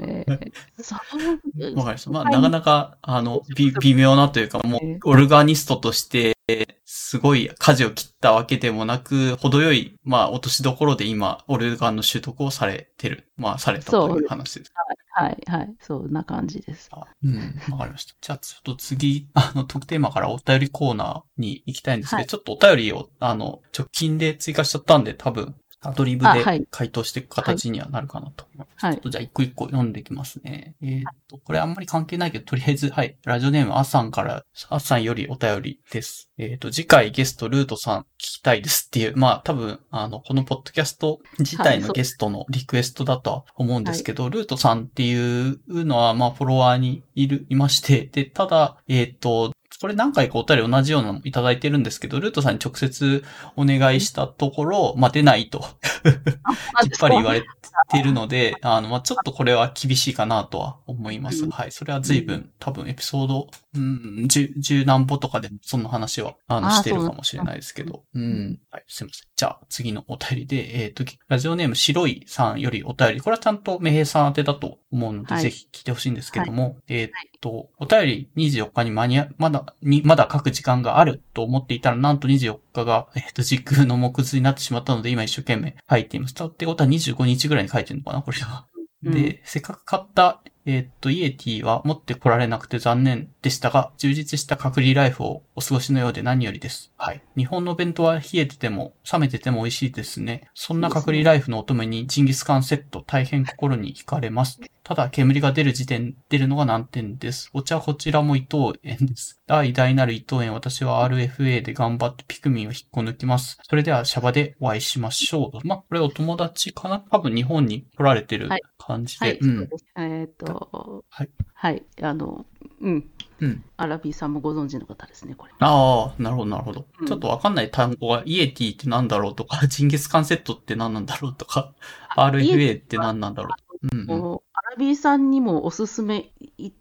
えー そうわかりました。まあ、なかなか、あの、び微妙なというか、もう、オルガニストとして、すごい舵を切ったわけでもなく、程よい、まあ、落としどころで今、オルガンの習得をされてる。まあ、されたという話です。はい、はい、そんな感じです。うん、わかりました。じゃあ、ちょっと次、あの、特テーマからお便りコーナーに行きたいんですけど、はいちょっとお便りを、あの、直近で追加しちゃったんで、多分、アドリブで回答していく形にはなるかなと思います。はいちょっとじゃあ一個一個読んでいきますね。えーっと、これあんまり関係ないけど、とりあえず、はい。ラジオネーム、あっさんから、あっさんよりお便りです。えーっと、次回ゲスト、ルートさん聞きたいですっていう、まあ多分、あの、このポッドキャスト自体のゲストのリクエストだとは思うんですけど、ルートさんっていうのは、まあフォロワーにいる、いまして、で、ただ、えーっと、これ何回かお便り同じようなのいただいてるんですけど、ルートさんに直接お願いしたところ、まあ出ないと。きっぱり言われてるので、あの、まあ、ちょっとこれは厳しいかなとは思います。うんはい。それは随分、多分エピソード、うん、十、十何歩とかでもそんな話は、あの、してるかもしれないですけど。うん。はい、すいません。じゃあ、次のお便りで、えっ、と、ラジオネーム白いさんよりお便り、これはちゃんとメヘさん宛てだと思うので、はいぜひ聞いてほしいんですけども、えっ、と、お便り24日に間に合、まだ、に、まだ書く時間があると思っていたら、なんと24日が、えっ、と、時空の木図になってしまったので、今一生懸命書いています。ってことは25日ぐらいに書いてるのかなこれは。うんで、せっかく買った、えーっと、イエティは持ってこられなくて残念でしたが、充実した隔離ライフをお過ごしのようで何よりです。はい。日本の弁当は冷えてても、冷めてても美味しいですね。そんな隔離ライフのお供にジンギスカンセット、大変心に惹かれます。ただ煙が出る時点、出るのが難点です。お茶こちらも伊藤園です。第大なる伊藤園、私は RFA で頑張ってピクミンを引っこ抜きます。それではシャバでお会いしましょう。まあ、これお友達かな？多分日本に来られてるはい感じで。はい、うん。そうです。えっ、と、はい。はい、あの、うん。うん。アラビーさんもご存知の方ですね、これ。ああ、なるほど、なるほど。うんちょっとわかんない単語が、イエティってなんだろうとか、ジンギスカンセットって何なんだろうとか、RFA って何なんだろう。うんうん、もうアラビーさんにもおすすめ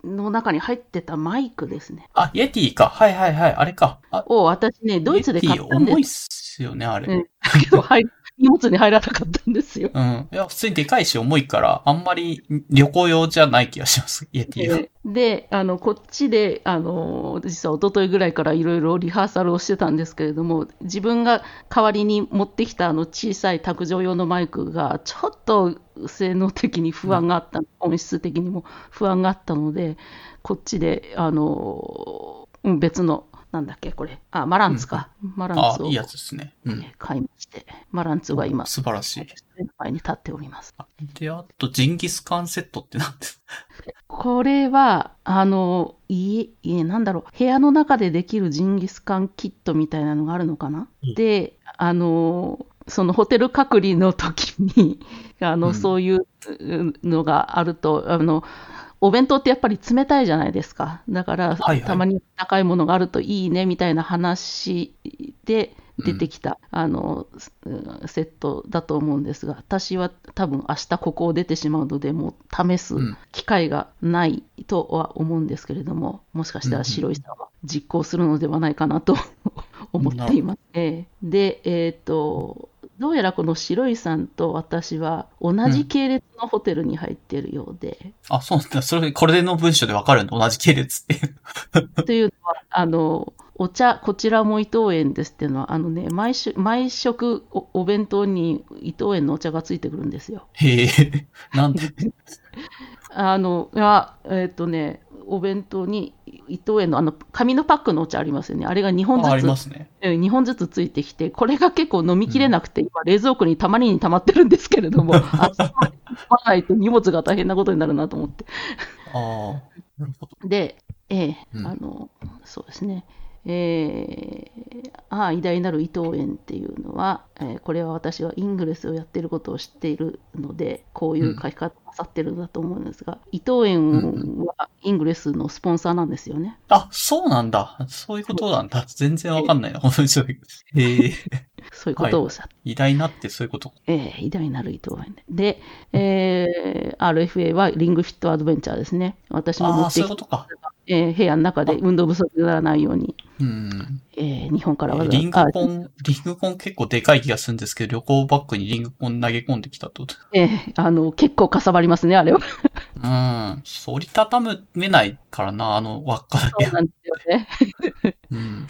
の中に入ってたマイクですね。あ、イエティか。はいはいはい。あれか。あ、を私ね、ドイツで買イエティったんで重いっすよね、あれ。うんすけど、荷物に入らなかったんですよ。うん。いや、普通にでかいし重いから、あんまり旅行用じゃない気がします。イエティは。で、あの、こっちで、あの、実は一昨日ぐらいからいろいろリハーサルをしてたんですけれども、自分が代わりに持ってきたあの小さい卓上用のマイクが、ちょっと性能的に不安があった、音質的にも不安があったので、こっちで、あの、うん別の、なんだっけ、これ。あ、マランツか。マランツ、をあいいやつですね。うん。買いまして、マランツが今、素晴らしい。前に立っております。で、あと、ジンギスカンセットってなんです これは、あの、家、家、なんだろう、部屋の中でできるジンギスカンキットみたいなのがあるのかな、うんで、あの、そのホテル隔離の時に、あの、うん。そういうのがあると、あの、お弁当ってやっぱり冷たいじゃないですか。だから、はいはい。たまに高いものがあるといいねみたいな話で出てきた、あのうんセットだと思うんですが、私は多分明日ここを出てしまうので、もう試すうん。機会がないとは思うんですけれども、もしかしたら白井さんは実行するのではないかなと 思っています。ええ。で、えっ、と、どうやらこの白井さんと私は同じ系列のホテルに入っているようで、あ、そうなんだ。それ、これの文章でわかるの？同じ系列っていう。というのは、あの、お茶、こちらも伊藤園ですっていうのは、あのね、毎食、毎食おお弁当に伊藤園のお茶がついてくるんですよ。へえ。なんで？あの、が、えっ、とね、お弁当に伊藤園のあの紙のパックのお茶ありますよね。あれが2本あありずつ、ますね。え2本ずつついてきて、これが結構飲みきれなくて、今冷蔵庫にたまりに溜まってるんですけれども、あ飲まないと荷物が大変なことになるなと思って。ああ。なるほど。で、ええうんあの、そうですね。えー、ああ、偉大なる伊藤園っていうのは、えーこれは私はイングレスをやってることを知っているので、こういう書き方をなさってるんだと思うんですが、伊藤園はイングレスのスポンサーなんですよね。あ、そうなんだ。そういうことなんだ。全然わかんないな、この文章。へえ。そういうことをおっしゃって、偉大なってそういうこと。えー偉大なる伊藤園で。で、えー RFA はリングフィットアドベンチャーですね。私のああ、持ってきた、そういうことか。えー部屋の中で運動不足にならないように、うん。えー日本からわざリングわざコン、リングコン結構でかい気がするんですけど、旅行バッグにリングコン投げ込んできたと。ええあの、結構かさばりますね、あれは。うん。折りたためないからな、あの輪っかだけそう。なんですよね。うん。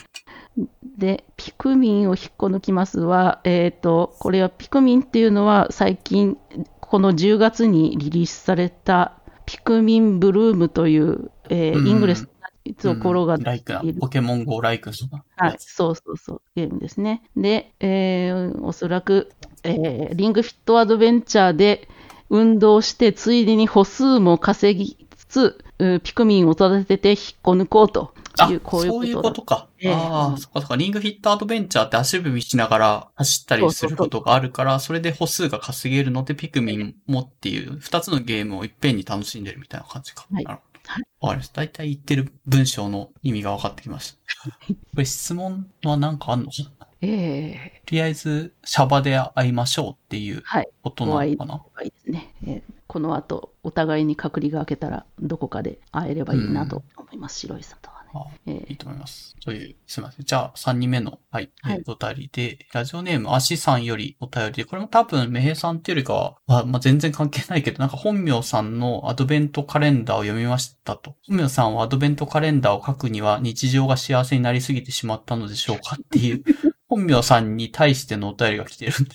で、ピクミンを引っこ抜きますは、えっ、と、これはピクミンっていうのは最近、この10月にリリースされたピクミンブルームという、えーうんイングレスのところがライクな。いるポケモン GO ライクのはい。そうそうそう、ゲームですね。で、えーおそらく、えーリングフィットアドベンチャーで運動して、ついでに歩数も稼ぎつつ、うピクミンを育てて引っこ抜こうとあいう、、こういうそういうこととか。ええああ、そっかそっか。リングフィットアドベンチャーって足踏みしながら走ったりすることがあるから、それで歩数が稼げるので、ピクミンもっていう、二つのゲームをいっぺんに楽しんでるみたいな感じか。はいなるほど。はいわかりました。大体言ってる文章の意味が分かってきました。これ質問は何かあんのかな？えとりあえず、シャバで会いましょうっていうはいことなのかな？ー、いいですね。えーこの後、お互いに隔離が明けたら、どこかで会えればいいなと思います、白井さんとはね。あえいいと思います。という、すみません。じゃあ、3人目の、はい、はいえーお便りで、ラジオネーム、アシさんよりお便りで、これも多分、メヘさんっていうよりかは、まあ、まあ、全然関係ないけど、なんか本名さんのアドベントカレンダーを読みましたと。本名さんはアドベントカレンダーを書くには日常が幸せになりすぎてしまったのでしょうかっていう、本名さんに対してのお便りが来てるんで。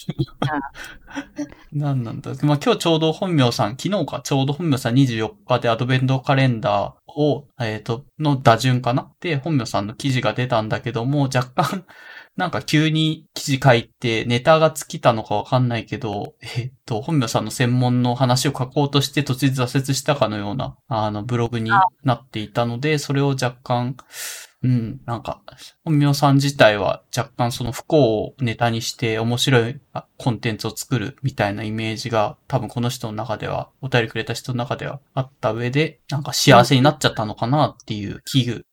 何なんだまあ、今日ちょうど本名さん、昨日か、ちょうど本名さん24日でアドベントカレンダーを、えっ、と、の打順かな？で、本名さんの記事が出たんだけども、若干、なんか急に記事書いてネタが尽きたのかわかんないけど、えっと、本名さんの専門の話を書こうとして途中で挫折したかのような、あの、ブログになっていたので、それを若干、うん、なんか、本名さん自体は若干その不幸をネタにして面白いコンテンツを作るみたいなイメージが多分この人の中では、お便りくれた人の中ではあった上で、なんか幸せになっちゃったのかなっていう危惧。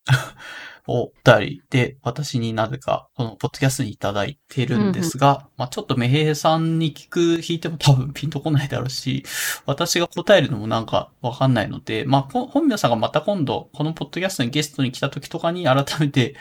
をたりで、私になぜか、このポッドキャストにいただいてるんですが、うんうん、まあちょっとメヘヘさんに聞く、弾いても多分ピンとこないだろうし、私が答えるのもなんかわかんないので、まあ本名さんがまた今度、このポッドキャストにゲストに来た時とかに改めて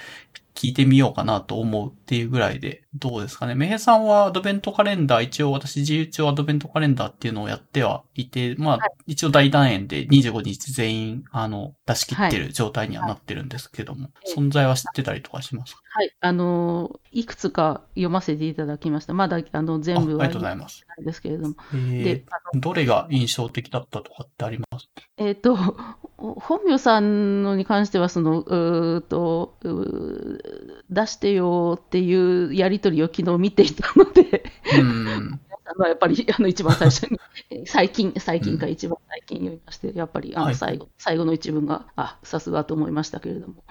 聞いてみようかなと思うっていうぐらいで、どうですかね？メヘさんはアドベントカレンダー、一応私自由帳アドベントカレンダーっていうのをやってはいて、まあ、はい、一応大団円で25日全員、あの、出し切ってる状態にはなってるんですけども、はい、存在は知ってたりとかしますか？はい。あの、いくつか読ませていただきました。まだ、あの、全部は。ありがとうございます。ですけれども。えー、で、どれが印象的だったとかってあります？えっ、と、本名さんのに関しては、その、うとう、出してよっていうやりとりを昨日見ていたので、うん あのやっぱりあの一番最初に、最近、最近か一番最近読みまして、やっぱりあの最後、はい、最後の一文が、あ、さすがと思いましたけれども。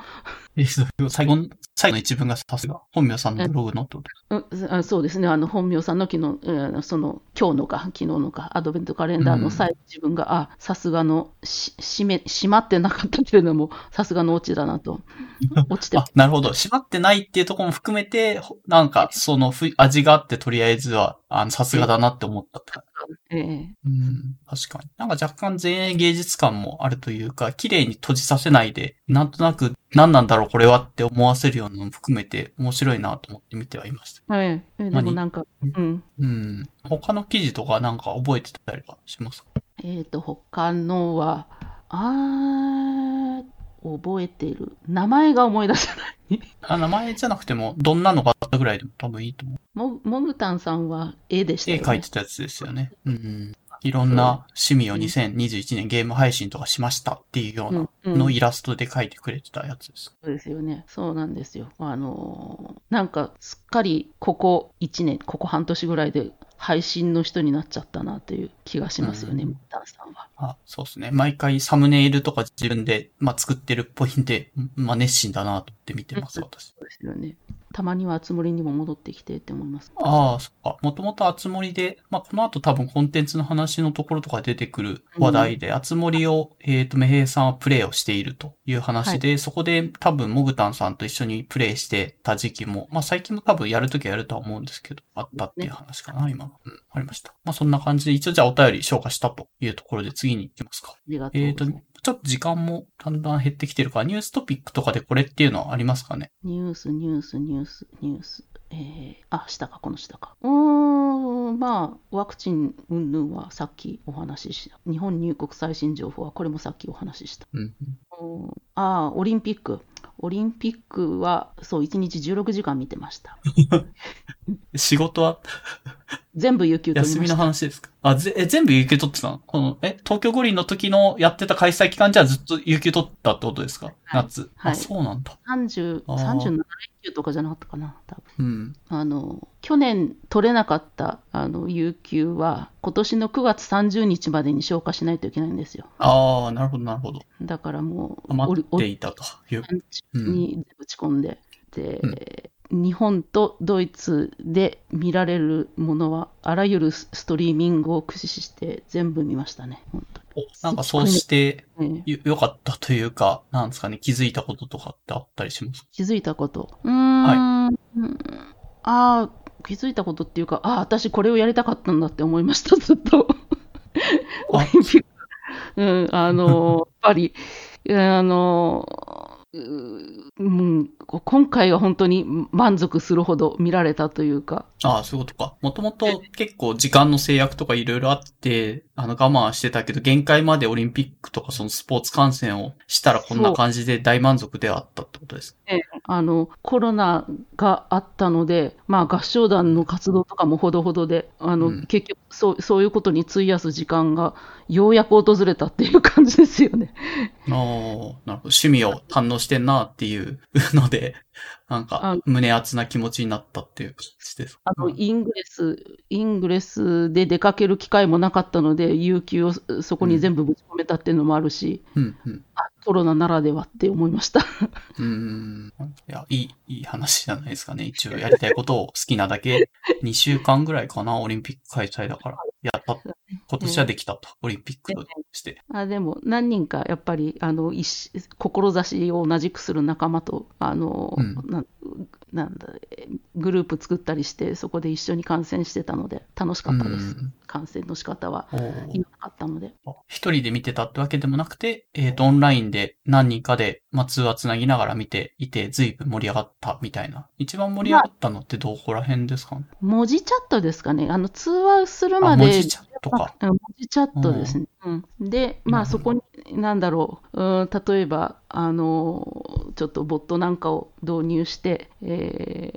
最後の、最後の一文がさすが、本名さんのブログのってことですか、うん、そうですね、あの本名さんの昨日、えー、その今日のか、昨日のか、アドベントカレンダーの最後の一文が、うん、あ、さすがのし、閉め、閉まってなかったけれども、さすがのオチだなと。落ちてあ、なるほど。閉まってないっていうところも含めて、なんか、その味があって、とりあえずは、あの、さすがだなって思ったって感じ。ええうん、確かに。なんか若干前衛芸術感もあるというか、綺麗に閉じさせないで、なんとなく何なんだろうこれはって思わせるようなのも含めて面白いなと思って見てはいました。はい。えでもなんか、うん。うん。他の記事とかなんか覚えてたりはしますか？えっ、と、他のは、あー、覚えてる。名前が思い出せないあ。名前じゃなくても、どんなのがあったぐらいでも多分いいと思う。も、もぐたんさんは絵でしたよね。絵描いてたやつですよね。うん。いろんな趣味を2021年ゲーム配信とかしましたっていうようなのイラストで描いてくれてたやつです。そうですよね。そうなんですよ。あのー、なんかすっかりここ1年、ここ半年ぐらいで配信の人になっちゃったなという気がしますよね、うん、ダンさんは。あ、そうですね。毎回サムネイルとか自分で、まあ、作ってるっぽいんで、まあ、熱心だなと思って見てます、私。そうですよね。たまにはあつ森にも戻ってきてって思います。ああ、そっか。もともとあつ森で、まあ、この後多分コンテンツの話のところとか出てくる話題で、あつ森を、えっ、ー、と、メヘイさんはプレイをしているという話で、はい、そこで多分モグタンさんと一緒にプレイしてた時期も、まあ、最近も多分やるときはやるとは思うんですけど、あったっていう話かな、ね、今。うん、ありました。まあ、そんな感じで、一応じゃあお便り消化したというところで次に行きますか。ありがとう。えっ、ー、と、ちょっと時間もだんだん減ってきてるから、ニューストピックとかでこれっていうのはありますかね？ニュース、ニュース、ニュース、ニュース。えー、あ、下か、この下か。うーん、まあ、ワクチン云々はさっきお話しした。日本入国最新情報はこれもさっきお話しした。うん、ああ、オリンピック。オリンピックは、そう、1日16時間見てました。仕事は？全部有給取りました。休みの話ですか？あ、ぜ、え、全部有給取ってたの？この、え、東京五輪の時のやってた開催期間じゃずっと有給取ったってことですか、はい、夏。はい。あ、そうなんだ。30、37連休とかじゃなかったかな、多分。うん。あの、去年取れなかった、あの、有給は、今年の9月30日までに消化しないといけないんですよ。ああ、なるほど、なるほど。だからもう、待っていたという。に打ち込んで、で、うん日本とドイツで見られるものは、あらゆるストリーミングを駆使して全部見ましたね、本当に。なんかそうしてよ、よかったというか、なんですかね、気づいたこととかってあったりします？気づいたこと。うん。はい。ああ、気づいたことっていうか、ああ、私これをやりたかったんだって思いました、ずっと。オリンピック。うん、あの、やっぱり、あの、うん、今回は本当に満足するほど見られたというか。ああ、そういうことか。もともと結構時間の制約とかいろいろあって、あの我慢してたけど、限界までオリンピックとかそのスポーツ観戦をしたらこんな感じで大満足ではあったってことですね。あの、コロナがあったので、まあ合唱団の活動とかもほどほどで、あの、うん、結局そうそういうことに費やす時間がようやく訪れたっていう感じですよね。ああ、なるほど。趣味を堪能してんなっていう ので、なんかあ、胸熱な気持ちになったっていう感じです。あの、うんイングレス、イングレスで出かける機会もなかったので、有給をそこに全部ぶち込めたっていうのもあるし、うん、うん。あコロナならではって思いました。うーん。いや、いい、いい話じゃないですかね。一応やりたいことを好きなだけ、2週間ぐらいかな、オリンピック開催だから。やった。今年はできたと。オリンピックとして。あでも、何人かやっぱり、あの、志を同じくする仲間と、あの、うんななんだ、えグループ作ったりして、そこで一緒に観戦してたので、楽しかったです。うん観戦の仕方は。おー良かったので。一人で見てたってわけでもなくて、えっ、と、オンラインで何人かで、まあ、通話つなぎながら見ていて、随分盛り上がったみたいな。一番盛り上がったのってどこら辺ですかね？文字チャットですかね。あの、通話するあ、まで、文字チャットか。うん文字チャットですね。うん、で、まあ、そこに、なんだろう、うん、例えば、あの、ちょっとボットなんかを導入して、え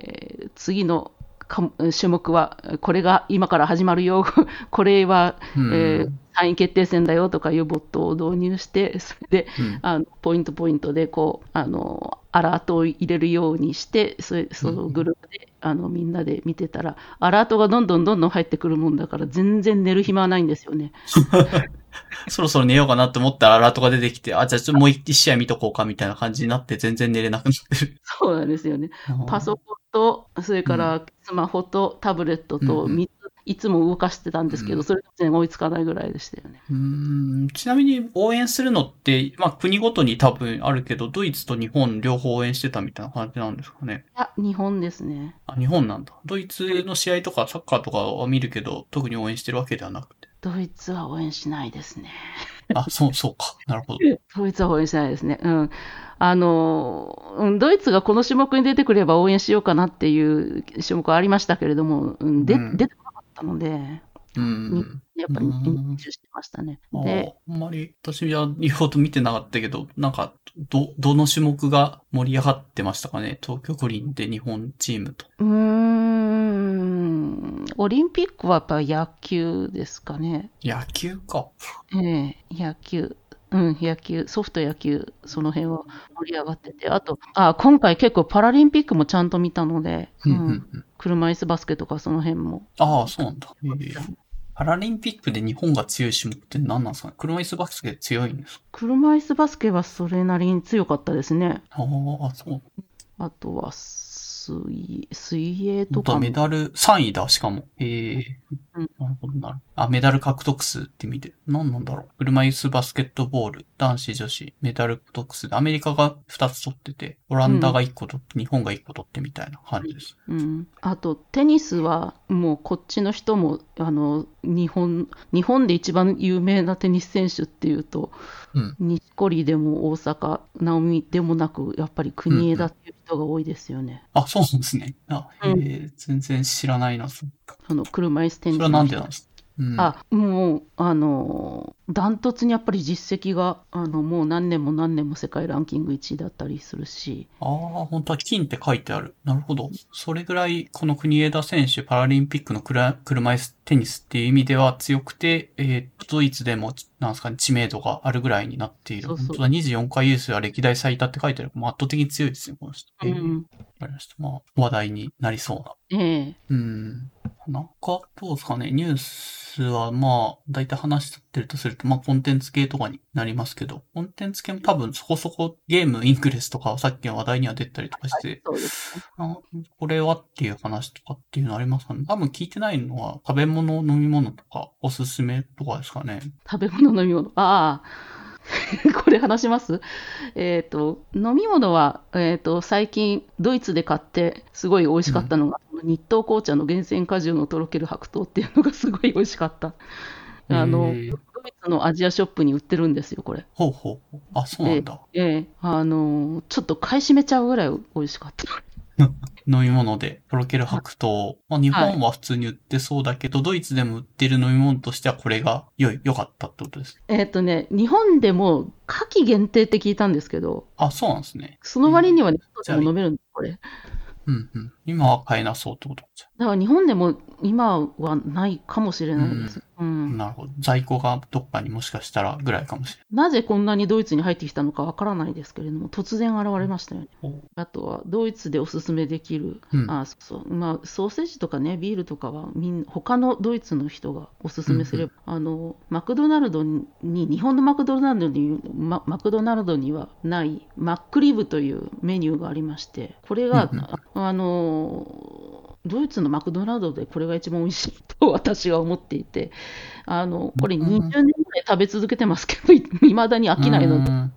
ー次のか種目は、これが今から始まるよ、これは、うん。えー3位決定戦だよとかいうボットを導入して、それで、うんあのポイントポイントでこうあのアラートを入れるようにして、それそのグループで、あのみんなで見てたら、アラートがどんどんどんどん入ってくるもんだから、全然寝る暇はないんですよね。そろそろ寝ようかなって思ったらアラートが出てきて、あ、じゃあちょっともう一試合見とこうかみたいな感じになって全然寝れなくなってる。そうなんですよね。パソコンと、それからスマホとタブレットとうんうん3つ、いつも動かしてたんですけど、うんそれが全然追いつかないぐらいでしたよね。うーんちなみに応援するのって、まあ国ごとに多分あるけど、ドイツと日本両方応援してたみたいな感じなんですかね。いや、日本ですね。あ、日本なんだ。ドイツの試合とかサッカーとかは見るけど、特に応援してるわけではなくて。ドイツは応援しないですね。あ、そう、そうか。なるほど。ドイツは応援しないですね。うん。あの、うんドイツがこの種目に出てくれば応援しようかなっていう種目はありましたけれども、うん、でうん出てったので、うん。やっぱりうん練習してましたね。あで、あんまり、私は言うほど見てなかったけど、なんか、ど、どの種目が盛り上がってましたかね？東京五輪で日本チームと。うーん、オリンピックはやっぱ野球ですかね。野球か。ええ野球。うん、野球、ソフト野球、その辺は盛り上がってて、あと、あ、今回結構パラリンピックもちゃんと見たので、うん車椅子バスケとかその辺も。ああ、そうなんだ。ええパラリンピックで日本が強い種目って何なんですかね？車椅子バスケ強いんですか？車椅子バスケはそれなりに強かったですね。ああ、そう。あとは水、水泳とかもメダル3位だ、しかも。ええうんなるほどなる。あ、メダル獲得数って意味で。何なんだろう。車椅子バスケットボール、男子女子、メダル獲得数で、アメリカが2つ取ってて、オランダが1個取って、日本が1個取ってみたいな感じです。うん、あとテニスはもうこっちの人もあの日本日本で一番有名なテニス選手っていうとうん。錦織でも大阪直美でもなくやっぱり国枝っていう人が多いですよね、あ、そうなんですね。あ、え全然知らないな。そあの車椅子テニスの人。それはなんでなんですか？うん、あもうあのダントツにやっぱり実績があのもう何年も何年も世界ランキング1位だったりするしああ、本当は金って書いてある。なるほど。それぐらい、この国枝選手、パラリンピックのクラ車椅子テニスっていう意味では強くて、えー、ドイツでも、なんですかね、知名度があるぐらいになっている。そうそう本当だ、24回優勝は歴代最多って書いてある。もう圧倒的に強いですね、この人。えーうんわかりました。まあ、話題になりそうな。ええうん。なんか、どうですかね、ニュースは、まあ、大体話してるとすると、まあ、コンテンツ系とかになりますけど、コンテンツ系も多分そこそこゲームインクレスとかはさっきの話題には出たりとかして、そうですね。あこれはっていう話とかっていうのありますかね。多分聞いてないのは食べ物、飲み物とかおすすめとかですかね。食べ物飲み物。ああ これ話します？えっ、と飲み物は、えー、と最近ドイツで買ってすごい美味しかったのが、日東紅茶の厳選果汁のとろける白桃っていうのがすごい美味しかった。あのドイツのアジアショップに売ってるんですよこれ。ほうほう。あ、そうなんだ。ええあのちょっと買い占めちゃうぐらい美味しかった飲み物でとろける白桃。まあ、日本は普通に売ってそうだけど、ドイツでも売ってる飲み物としてはこれが良い、良かったってことです。えっ、とね日本でも夏季限定って聞いたんですけどあ、そうなんですね。その割にはね、外でも飲めるんだこれうんうん。今は買えなそうってことじゃ。だから日本でも今はないかもしれないです。うん。なるほど。在庫がどっかにもしかしたらぐらいかもしれなぜこんなにドイツに入ってきたのかわからないですけれども、突然現れましたよね。ない。あとは、ドイツでおすすめできる、うんあそうそう、まあ、ソーセージとかね、ビールとかはみん、他のドイツの人がおすすめすれば、あの、マクドナルドに、日本のマクドナルドに、ママクドナルドにはない、マックリブというメニューがありまして、これが、うんうんあの、ドイツのマクドナルドでこれが一番美味しいと私は思っていて、あの、これ20年ぐらい食べ続けてますけど、いまだに飽きないので、うん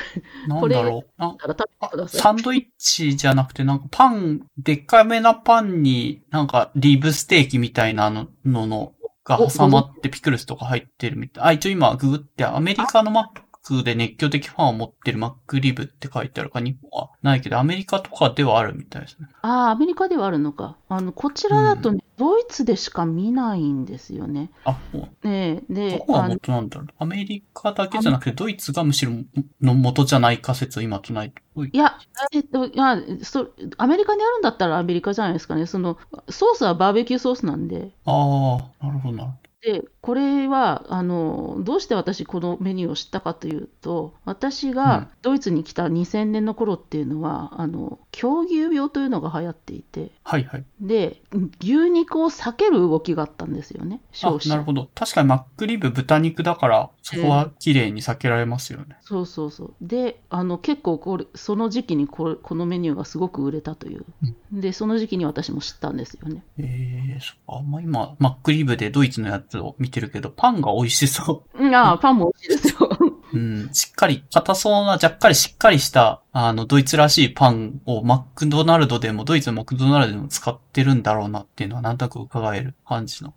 なんだろう。サンドイッチじゃなくて、なんかパン、でっかめなパンに、なんかリブステーキみたいなのののが挟まってピクルスとか入ってるみたい。あ、一応今ググってアメリカのマックで熱狂的ファンを持ってるマックリブって書いてあるか、日本はないけど、アメリカとかではあるみたいですね。ああ、アメリカではあるのか。あの、こちらだとね、ドイツでしか見ないんですよね。あ、もう、ねえ、どで、こが元なんだろう。アメリカだけじゃなくて、ドイツがむしろの元じゃない仮説を今唱えてる。いや、えっと、いやそ、アメリカにあるんだったらアメリカじゃないですかね。その、ソースはバーベキューソースなんで、ああ、なるほどなで、これは、あの、どうして私このメニューを知ったかというと、私うんがドイツに来た2000年の頃っていうのは、あの、狂牛病というのが流行っていて、はいはい。で、牛肉を避ける動きがあったんですよね、あなるほど。確かにマックリブ豚肉だから、そこは綺麗に避けられますよね。そうそうそう。で、あの結構これ、その時期にこれこのメニューがすごく売れたという。で、その時期に私も知ったんですよね。ええそっか。あんま今、マックリブでドイツのやつを見てるけど、パンが美味しそうんああ、パンも美味しいですよ。う。うん。しっかり、硬そうな、若干しっかりした、あの、ドイツらしいパンをマクドナルドでも、ドイツのマクドナルドでも使ってるんだろうなっていうのは、なんとなく伺える感じの。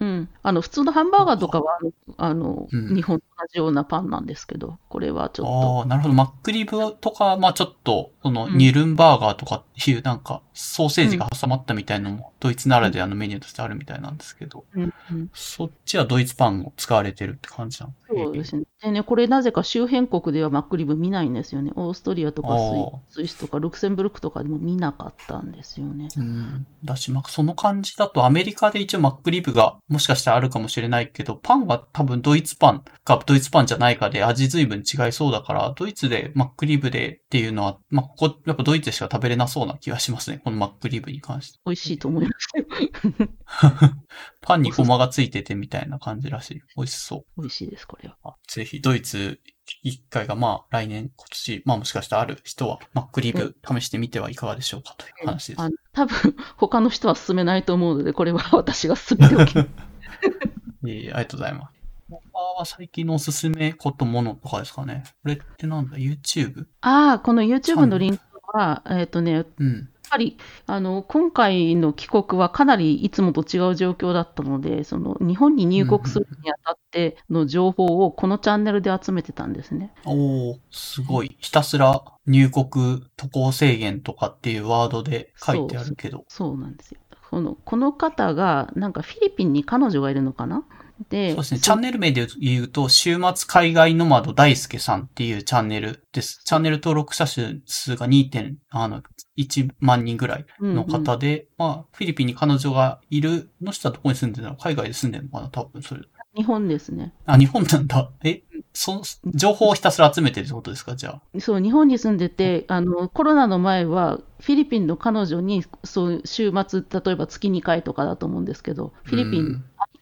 うん。あの、普通のハンバーガーとかは、あの、うん日本と同じようなパンなんですけど、これはちょっと。ああ、なるほど。マックリブとか、まあちょっと、その、うんニュルンバーガーとかっていう、なんか、ソーセージが挟まったみたいなのも、ドイツならではのメニューとしてあるみたいなんですけど、うんうんそっちはドイツパンを使われてるって感じなのそうですね。でね、これなぜか周辺国ではマックリブ見ないんですよね。オーストリアとかスイスとかルクセンブルクとかでも見なかったんですよね。うん。だし、まあ、その感じだとアメリカで一応マックリブがもしかしたらあるかもしれないけど、パンは多分ドイツパンかドイツパンじゃないかで味随分違いそうだから、ドイツでマックリブでっていうのは、まあ、ここ、やっぱドイツでしか食べれなそうな気がしますね。このマックリブに関して。美味しいと思いますよ。パンにゴマがついててみたいな感じらしい。美味しそう。美味しいです、これは。あぜひ、ドイツ一回がまあ来年、今年、まあもしかしたらある人は、マックリブ試してみてはいかがでしょうかという話です。あの多分 他の人は進めないと思うので、これは 私が進めておきます。いえいえありがとうございます。他は最近のおすすめことものとかですかね。これってなんだ ?YouTube? ああ、この YouTube のリンクは、えっ、とね、うん。ぱりあの今回の帰国はかなりいつもと違う状況だったので、その日本に入国するにあたっての情報をこのチャンネルで集めてたんですね。おー、すごい。ひたすら入国渡航制限とかっていうワードで書いてあるけど。そうなんですよ。このこの方が、なんかフィリピンに彼女がいるのかな？で、そうですね。チャンネル名で言うと、週末海外ノマド大輔さんっていうチャンネルです。チャンネル登録者数が2.1万人ぐらいの方で、まあ、フィリピンに彼女がいるの人はどこに住んでるの？海外で住んでるのかな多分それ。日本ですね。あ、日本なんだ。えそ、情報をひたすら集めてるってことですか？じゃあ。そう、日本に住んでて、あの、コロナの前は、フィリピンの彼女に、そう、週末、例えば月2回とかだと思うんですけど、フィリピンに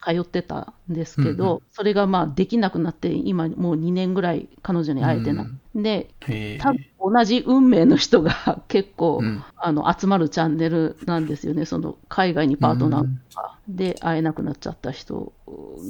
通ってたんですけど、うんうんそれがまあできなくなって、今もう2年ぐらい彼女に会えてない。で、へ多分同じ運命の人が 結構、うんあの集まるチャンネルなんですよね、その海外にパートナーとかで会えなくなっちゃった人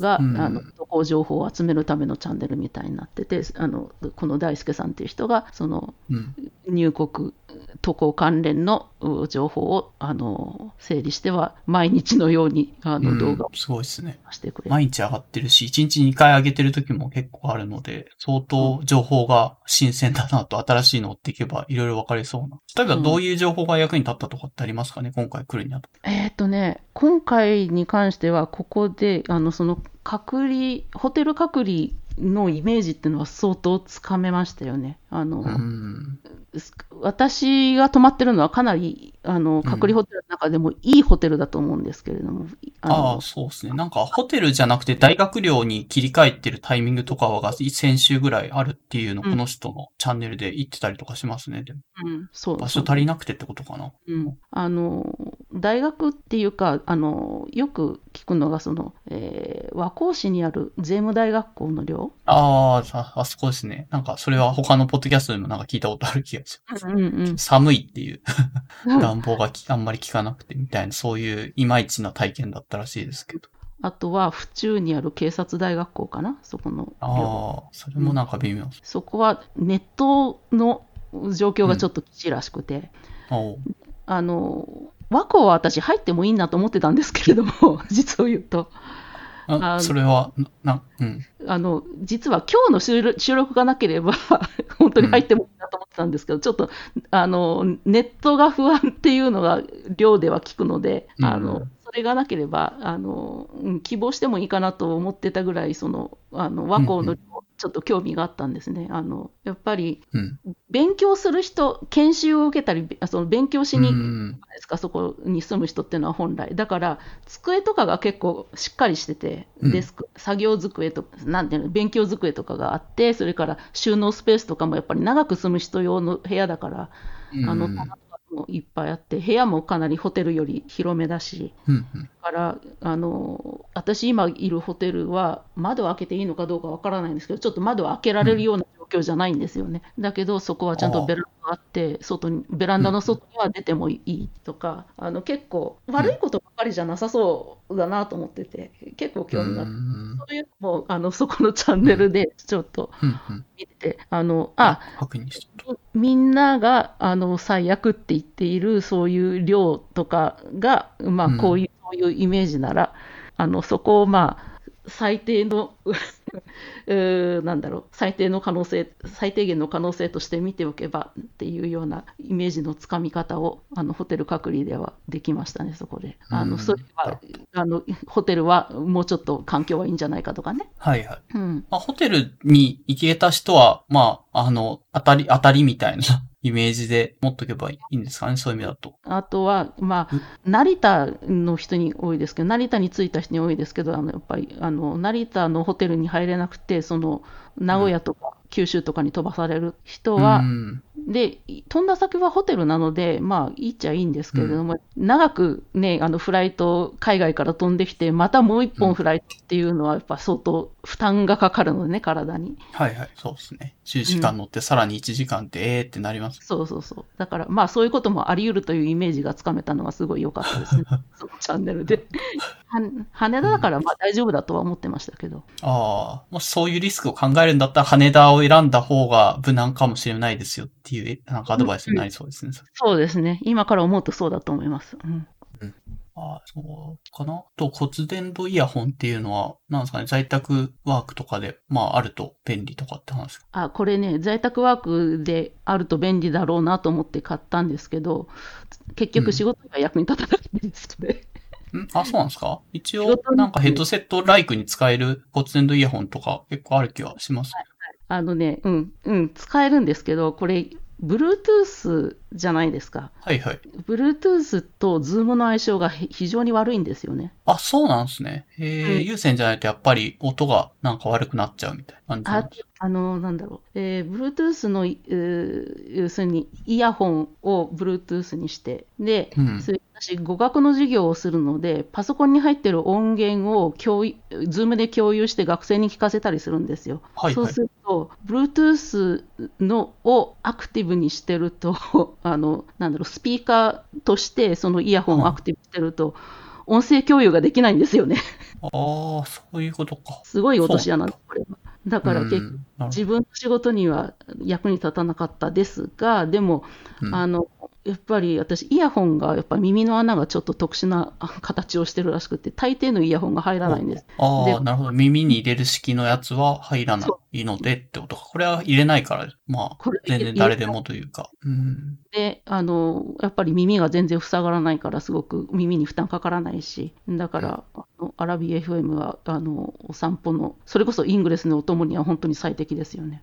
が、うんあの渡航情報を集めるためのチャンネルみたいになってて、あのこの大輔さんっていう人が、そのうん。入国、渡航関連のう情報をあの整理しては、毎日のようにあうんの動画をすごいですね。出してくれる。毎日上がってるし、1日2回上げてる時も結構あるので、相当情報が新鮮だなと新しいのを追っていけばいろいろ分かりそうな。例えばどういう情報が役に立ったとかってありますかね？今回来るにあたって。えーっとね、今回に関しては、ここで、あの、その、隔離、ホテル隔離のイメージっていうのは相当つかめましたよね。あの、うん。私が泊まってるのはかなりあの隔離ホテルの中でもいいホテルだと思うんですけれども、あのああ、そうですね。なんか、ホテルじゃなくて大学寮に切り替えてるタイミングとかが先週ぐらいあるっていうの、うんこの人のチャンネルで言ってたりとかしますね。うん、そう場所足りなくてってことかな。うん、あの大学っていうかあのよく聞くのがその、えー和光市にある税務大学校の寮、ああ、ああそこですね。なんか、それは他のポッドキャストでもなんか聞いたことある気がします。うんうん寒いっていううん、暖房がきあんまり効かなくてみたいな、そういういまいちな体験だったらしいですけど。あとは府中にある警察大学校かな？そこの寮ああ、それもなんか微妙です。そこはネットの状況がちょっときちらしくて、おうあの和光は私入ってもいいなと思ってたんですけれども 実を言うと。ああそれは、な、なうん。あの実は今日の収録収録がなければ 本当に入ってもいいなと思ってたんですけど、ちょっとあのネットが不安っていうのが寮では聞くので、あうのそれがなければあの、うん希望してもいいかなと思ってたぐらいそのあの和光の寮ちょっと興味があったんですね。あのやっぱりうん。勉強する人研修を受けたりあその勉強しにうんですか、そこに住む人っていうのは本来。だから、机とかが結構しっかりしてて、うんデスク、作業机とか、なんていうの、勉強机とかがあって、それから収納スペースとかもやっぱり長く住む人用の部屋だから、あの、もいっぱいあって、部屋もかなりホテルより広めだし、うんうん。だから、あの、私今いるホテルは窓を開けていいのかどうかわからないんですけど、ちょっと窓を開けられるような状況じゃないんですよね。だけど、そこはちゃんとベランダがあって、外に、ベランダの外には出てもいいとか、あの、結構悪いことばかりじゃなさそうだなと思ってて、結構興味があって、うん。そういうのも、あの、そこのチャンネルでちょっとうんうん。見てて、あの、あ、みんながあの最悪って言っているそういう量とかが、まあ、うん。こういう、そういうイメージなら、あのそこをまあ最低の なんだろう最低の可能性最低限の可能性として見ておけばっていうようなイメージのつかみ方をあのホテル隔離ではできましたねそこであうんのそれはあのホテルはもうちょっと環境はいいんじゃないかとかね、た。はいはい。うん、まあ、ホテルに行けた人は、まあ、あの、当たり、当たりみたいなイメージで持っとけばいいんですかね、そういう意味だと。あとは、まあ、成田の人に多いですけど、成田に着いた人に多いですけど、あのやっぱりあの成田のホテルに入れなくて、その名古屋とか九州とかに飛ばされる人は、うんで飛んだ先はホテルなので、まあ、いいっちゃいいんですけれども、長く、ね、あのフライト、海外から飛んできて、またもう一本フライトっていうのは、やっぱ相当負担がかかるのでね、体に。はいはい。そうですね。10時間乗ってさらに1時間って、えーってなります。そうそうそう。だから、まあ、そういうこともあり得るというイメージがつかめたのはすごい良かったですね。そのチャンネルで。は羽田だから、まあ大丈夫だとは思ってましたけど。ああ、もしそういうリスクを考えるんだったら羽田を選んだ方が無難かもしれないですよっていう、えなんかアドバイスになりそうですね。そうですね。今から思うとそうだと思います。うん、ああ、そうかな。と骨伝導イヤホンっていうのは、なんですかね、在宅ワークとかで、まああると便利とかって話ですか？あ、これね、在宅ワークであると便利だろうなと思って買ったんですけど、結局仕事には役に立たないんですね。ん？あ、そうなんですか？一応なんかヘッドセットライクに使える骨伝導イヤホンとか結構ある気はします。あのね、うん、うん、使えるんですけど、これ、Bluetooth じゃないですか。はいはい。Bluetooth と Zoom の相性がへ非常に悪いんですよね。あ、そうなんですね。えーうん有線じゃないとやっぱり音がなんか悪くなっちゃうみたいな感じなんあですあの、なんだろう、えー、Bluetooth の、えー要するにイヤホンを Bluetooth にして、で、うんそれ私、語学の授業をするので、パソコンに入ってる音源を共有、Zoom で共有して学生に聞かせたりするんですよ。はいはいそうすると、Bluetooth のをアクティブにしてると、あの、なんだろう、スピーカーとしてそのイヤホンをアクティブしてると、音声共有ができないんですよね。ああ、そういうことか。すごい落とし穴なんです、これは。だから結うんなる自分の仕事には役に立たなかったですが、でも、うんあのやっぱり私、イヤホンが、やっぱ耳の穴がちょっと特殊なあ形をしてるらしくて、大抵のイヤホンが入らないんです。でああ、なるほど。耳に入れる式のやつは入らないのでってことか。これは入れないから、まあ全然誰でもというか。うん。で、あの、やっぱり耳が全然塞がらないから、すごく耳に負担かからないし、だから、あのアラビ FM は、あの、お散歩の、それこそイングレスのお供には本当に最適ですよね。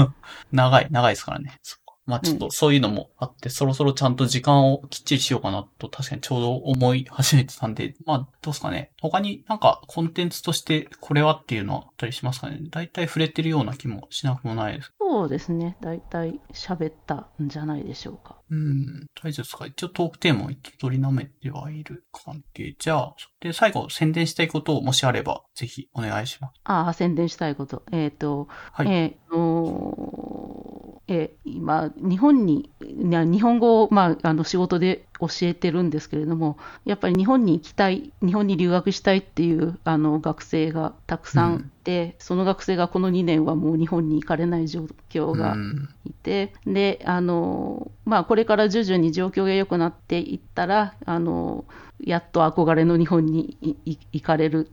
長い、長いですからね。そまあちょっとそういうのもあって、そろそろちゃんと時間をきっちりしようかなと確かにちょうど思い始めてたんで、まあどうですかね。他になんかコンテンツとしてこれはっていうのはあったりしますかね。だいたい触れてるような気もしなくもないです。そうですね。大体喋ったんじゃないでしょうか。うん。大丈夫ですか？一応トークテーマを一通り舐めてはいる関係。じゃあ、で、最後宣伝したいことをもしあれば、ぜひお願いします。ああ、宣伝したいこと。えっ、と、はいえーのーえー今、日本に、日本語を、まあ、あの仕事で教えてるんですけれども、やっぱり日本に行きたい、日本に留学したいっていうあの学生がたくさんいて、その学生がこの2年はもう日本に行かれない状況がうん。いて、で、あの、まあ、これから徐々に状況が良くなっていったら、あの、やっと憧れの日本に行かれる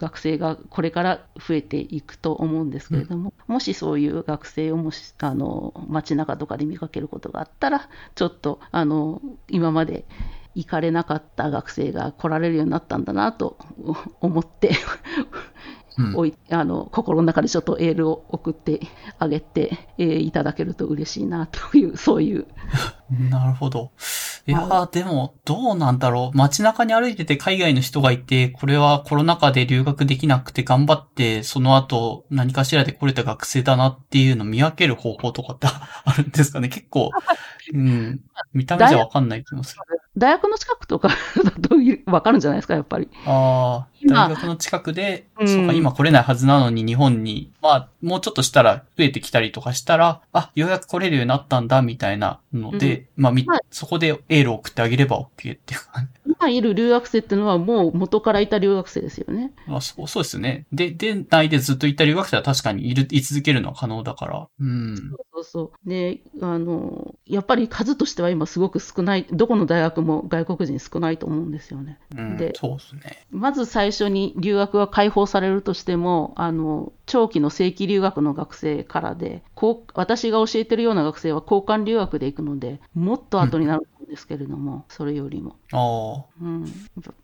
学生がこれから増えていくと思うんですけれども、もしそういう学生をもしあの街中とかで見かけることがあったら、ちょっとあの今まで行かれなかった学生が来られるようになったんだなとお思って、うんあの心の中でちょっとエールを送ってあげて、えーいただけると嬉しいなという、そういう。なるほど。いやー、でも、どうなんだろう。街中に歩いてて海外の人がいて、これはコロナ禍で留学できなくて頑張って、その後何かしらで来れた学生だなっていうのを見分ける方法とかって あるんですかね結構、うん。見た目じゃわかんない気もする。大学の近くとかだと分かるんじゃないですか、やっぱり。ああ、今大学の近くで、うんそうか、今来れないはずなのに日本に、まあ、もうちょっとしたら増えてきたりとかしたら、あ、ようやく来れるようになったんだ、みたいなので、まあ、みはいそこでエールを送ってあげれば OK っていう感じ。今いる留学生っていうのはもう元からいた留学生ですよね。まあ、そう、そうですね。で、で、内でずっといた留学生は確かにいる、居続けるのは可能だから。うん。そうそう。で、あの、やっぱり数としては今すごく少ない、どこの大学も外国人少ないと思うんですよね。うんで、そうですね。まず最初に留学が解放されるとしても、あの、長期の正規留学の学生からで、こう私が教えてるような学生は交換留学で行くので、もっと後になるですけれども、それよりも。ああ。うん、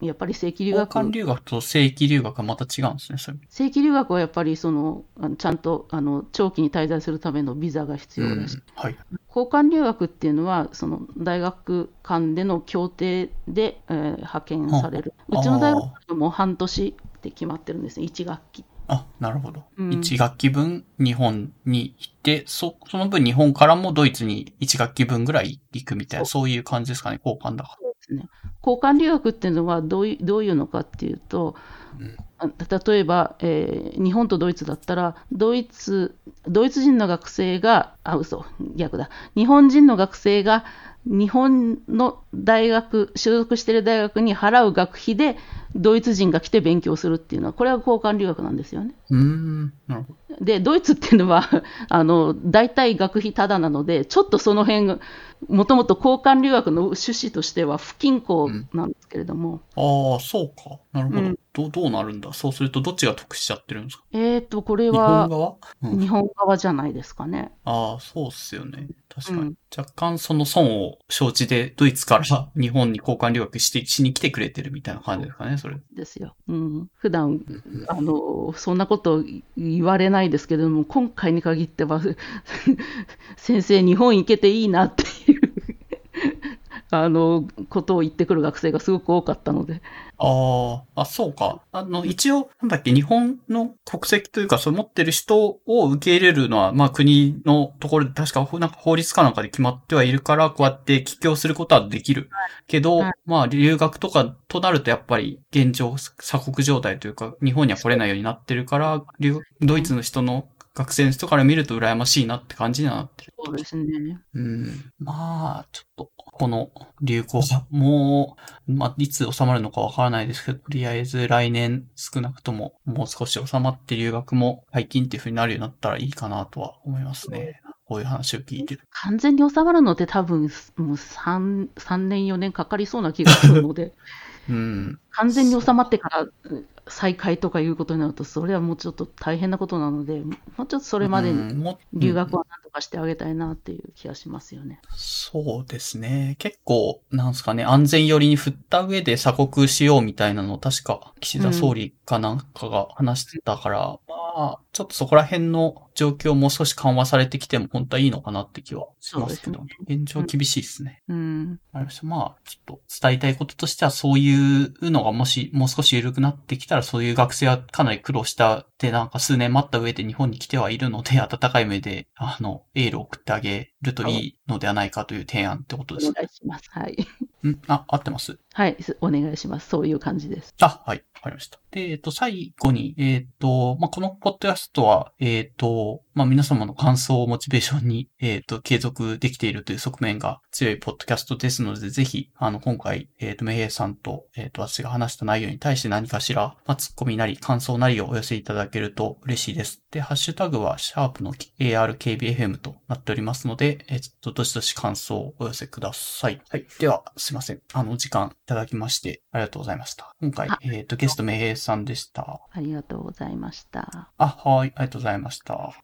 やっぱり正規留交学換留学と正規留学はまた違うんですね、それ。正規留学はやっぱりそのちゃんとあの長期に滞在するためのビザが必要だし、はい。交換留学っていうのはその大学間での協定で、えー派遣される。あうちの大学はもう半年って決まってるんですね、1学期。あ、なるほど。うん1学期分日本に行って、そ、その分日本からもドイツに1学期分ぐらい行くみたいな、そういう感じですかね、交換だかですね。交換留学っていうのはどういうどういうのかっていうと、うんあ例えば、えー日本とドイツだったら、ドイツ、ドイツ人の学生が、あ、嘘、逆だ。日本人の学生が、日本の大学、所属している大学に払う学費で、ドイツ人が来て勉強するっていうのは、これは交換留学なんですよね。で、ドイツっていうのは、あの、大体学費タダなので、ちょっとその辺が、もともと交換留学の趣旨としては不均衡なんですけれども、ああ、そうか。なるほど。うんどう、どうなるんだ？そうするとどっちが得しちゃってるんですか？えーと、これ日本は側、うん、日本側じゃないですかね。ああ、そうっすよね。確かに。うん若干その損を承知でドイツから日本に交換留学して、しに来てくれてるみたいな感じですかね、それ。ですよ。うん。普段、あの、そんなこと言われないですけれども、今回に限っては、先生、日本行けていいなっていう、あの、ことを言ってくる学生がすごく多かったので。ああ、あ、そうか。あの、一応、なんだっけ、日本の国籍というか、そう持ってる人を受け入れるのは、まあ国のところで確か、なんか法律かなんかで決まってはいるから、こうやって帰郷することはできる。けど、はいまあ留学とかとなるとやっぱり現状、鎖国状態というか、日本には来れないようになってるから、留ドイツの人の学生の人から見ると羨ましいなって感じにはなってる。そうですね。うん。まあ、ちょっと、この流行が、もう、まあ、いつ収まるのかわからないですけど、とりあえず来年少なくとももう少し収まって留学も解禁っていう風になるようになったらいいかなとは思いますね。こういう話を聞いてる。完全に収まるのって多分、もう3、3年、4年かかりそうな気がするので、うん。完全に収まってからうん再開とかいうことになると、それはもうちょっと大変なことなので、もうちょっとそれまでに留学はなんとかしてあげたいなっていう気がしますよね。そうですね。結構、なんすかね、安全寄りに振った上で鎖国しようみたいなのを確か岸田総理かなんかが話してたから、まあ、ちょっとそこら辺の状況もう少し緩和されてきても本当はいいのかなって気はしますけど、そう現状厳しいですね。うん。わかりました。まあ、ちょっと伝えたいこととしては、そういうのがもし、もう少し緩くなってきたら、そういう学生はかなり苦労したって、なんか数年待った上で日本に来てはいるので、温かい目で、あの、エールを送ってあげるといいのではないかという提案ってことおですね。願いします。はい。ん？あ、合ってます？はい、すお願いします。そういう感じです。あ、はい。わかりました。で、えっと、最後に、えっと、まあ、このポッドキャストは、えっと、まあ、皆様の感想をモチベーションに、えっと、継続できているという側面が強いポッドキャストですので、ぜひ、あの、今回、えっと、メイヘイさんと、えっと、私が話した内容に対して何かしら、まあ、ツッコミなり、感想なりをお寄せいただけると嬉しいです。で、ハッシュタグは、シャープの ARKBFM となっておりますので、えっと、どしどし感想をお寄せください。はい。では、すいません。あの、お時間いただきまして、ありがとうございました。今回あ、えっと、ゲスト、メイヘイさんでした。ありがとうございました。あ、はい、ありがとうございました。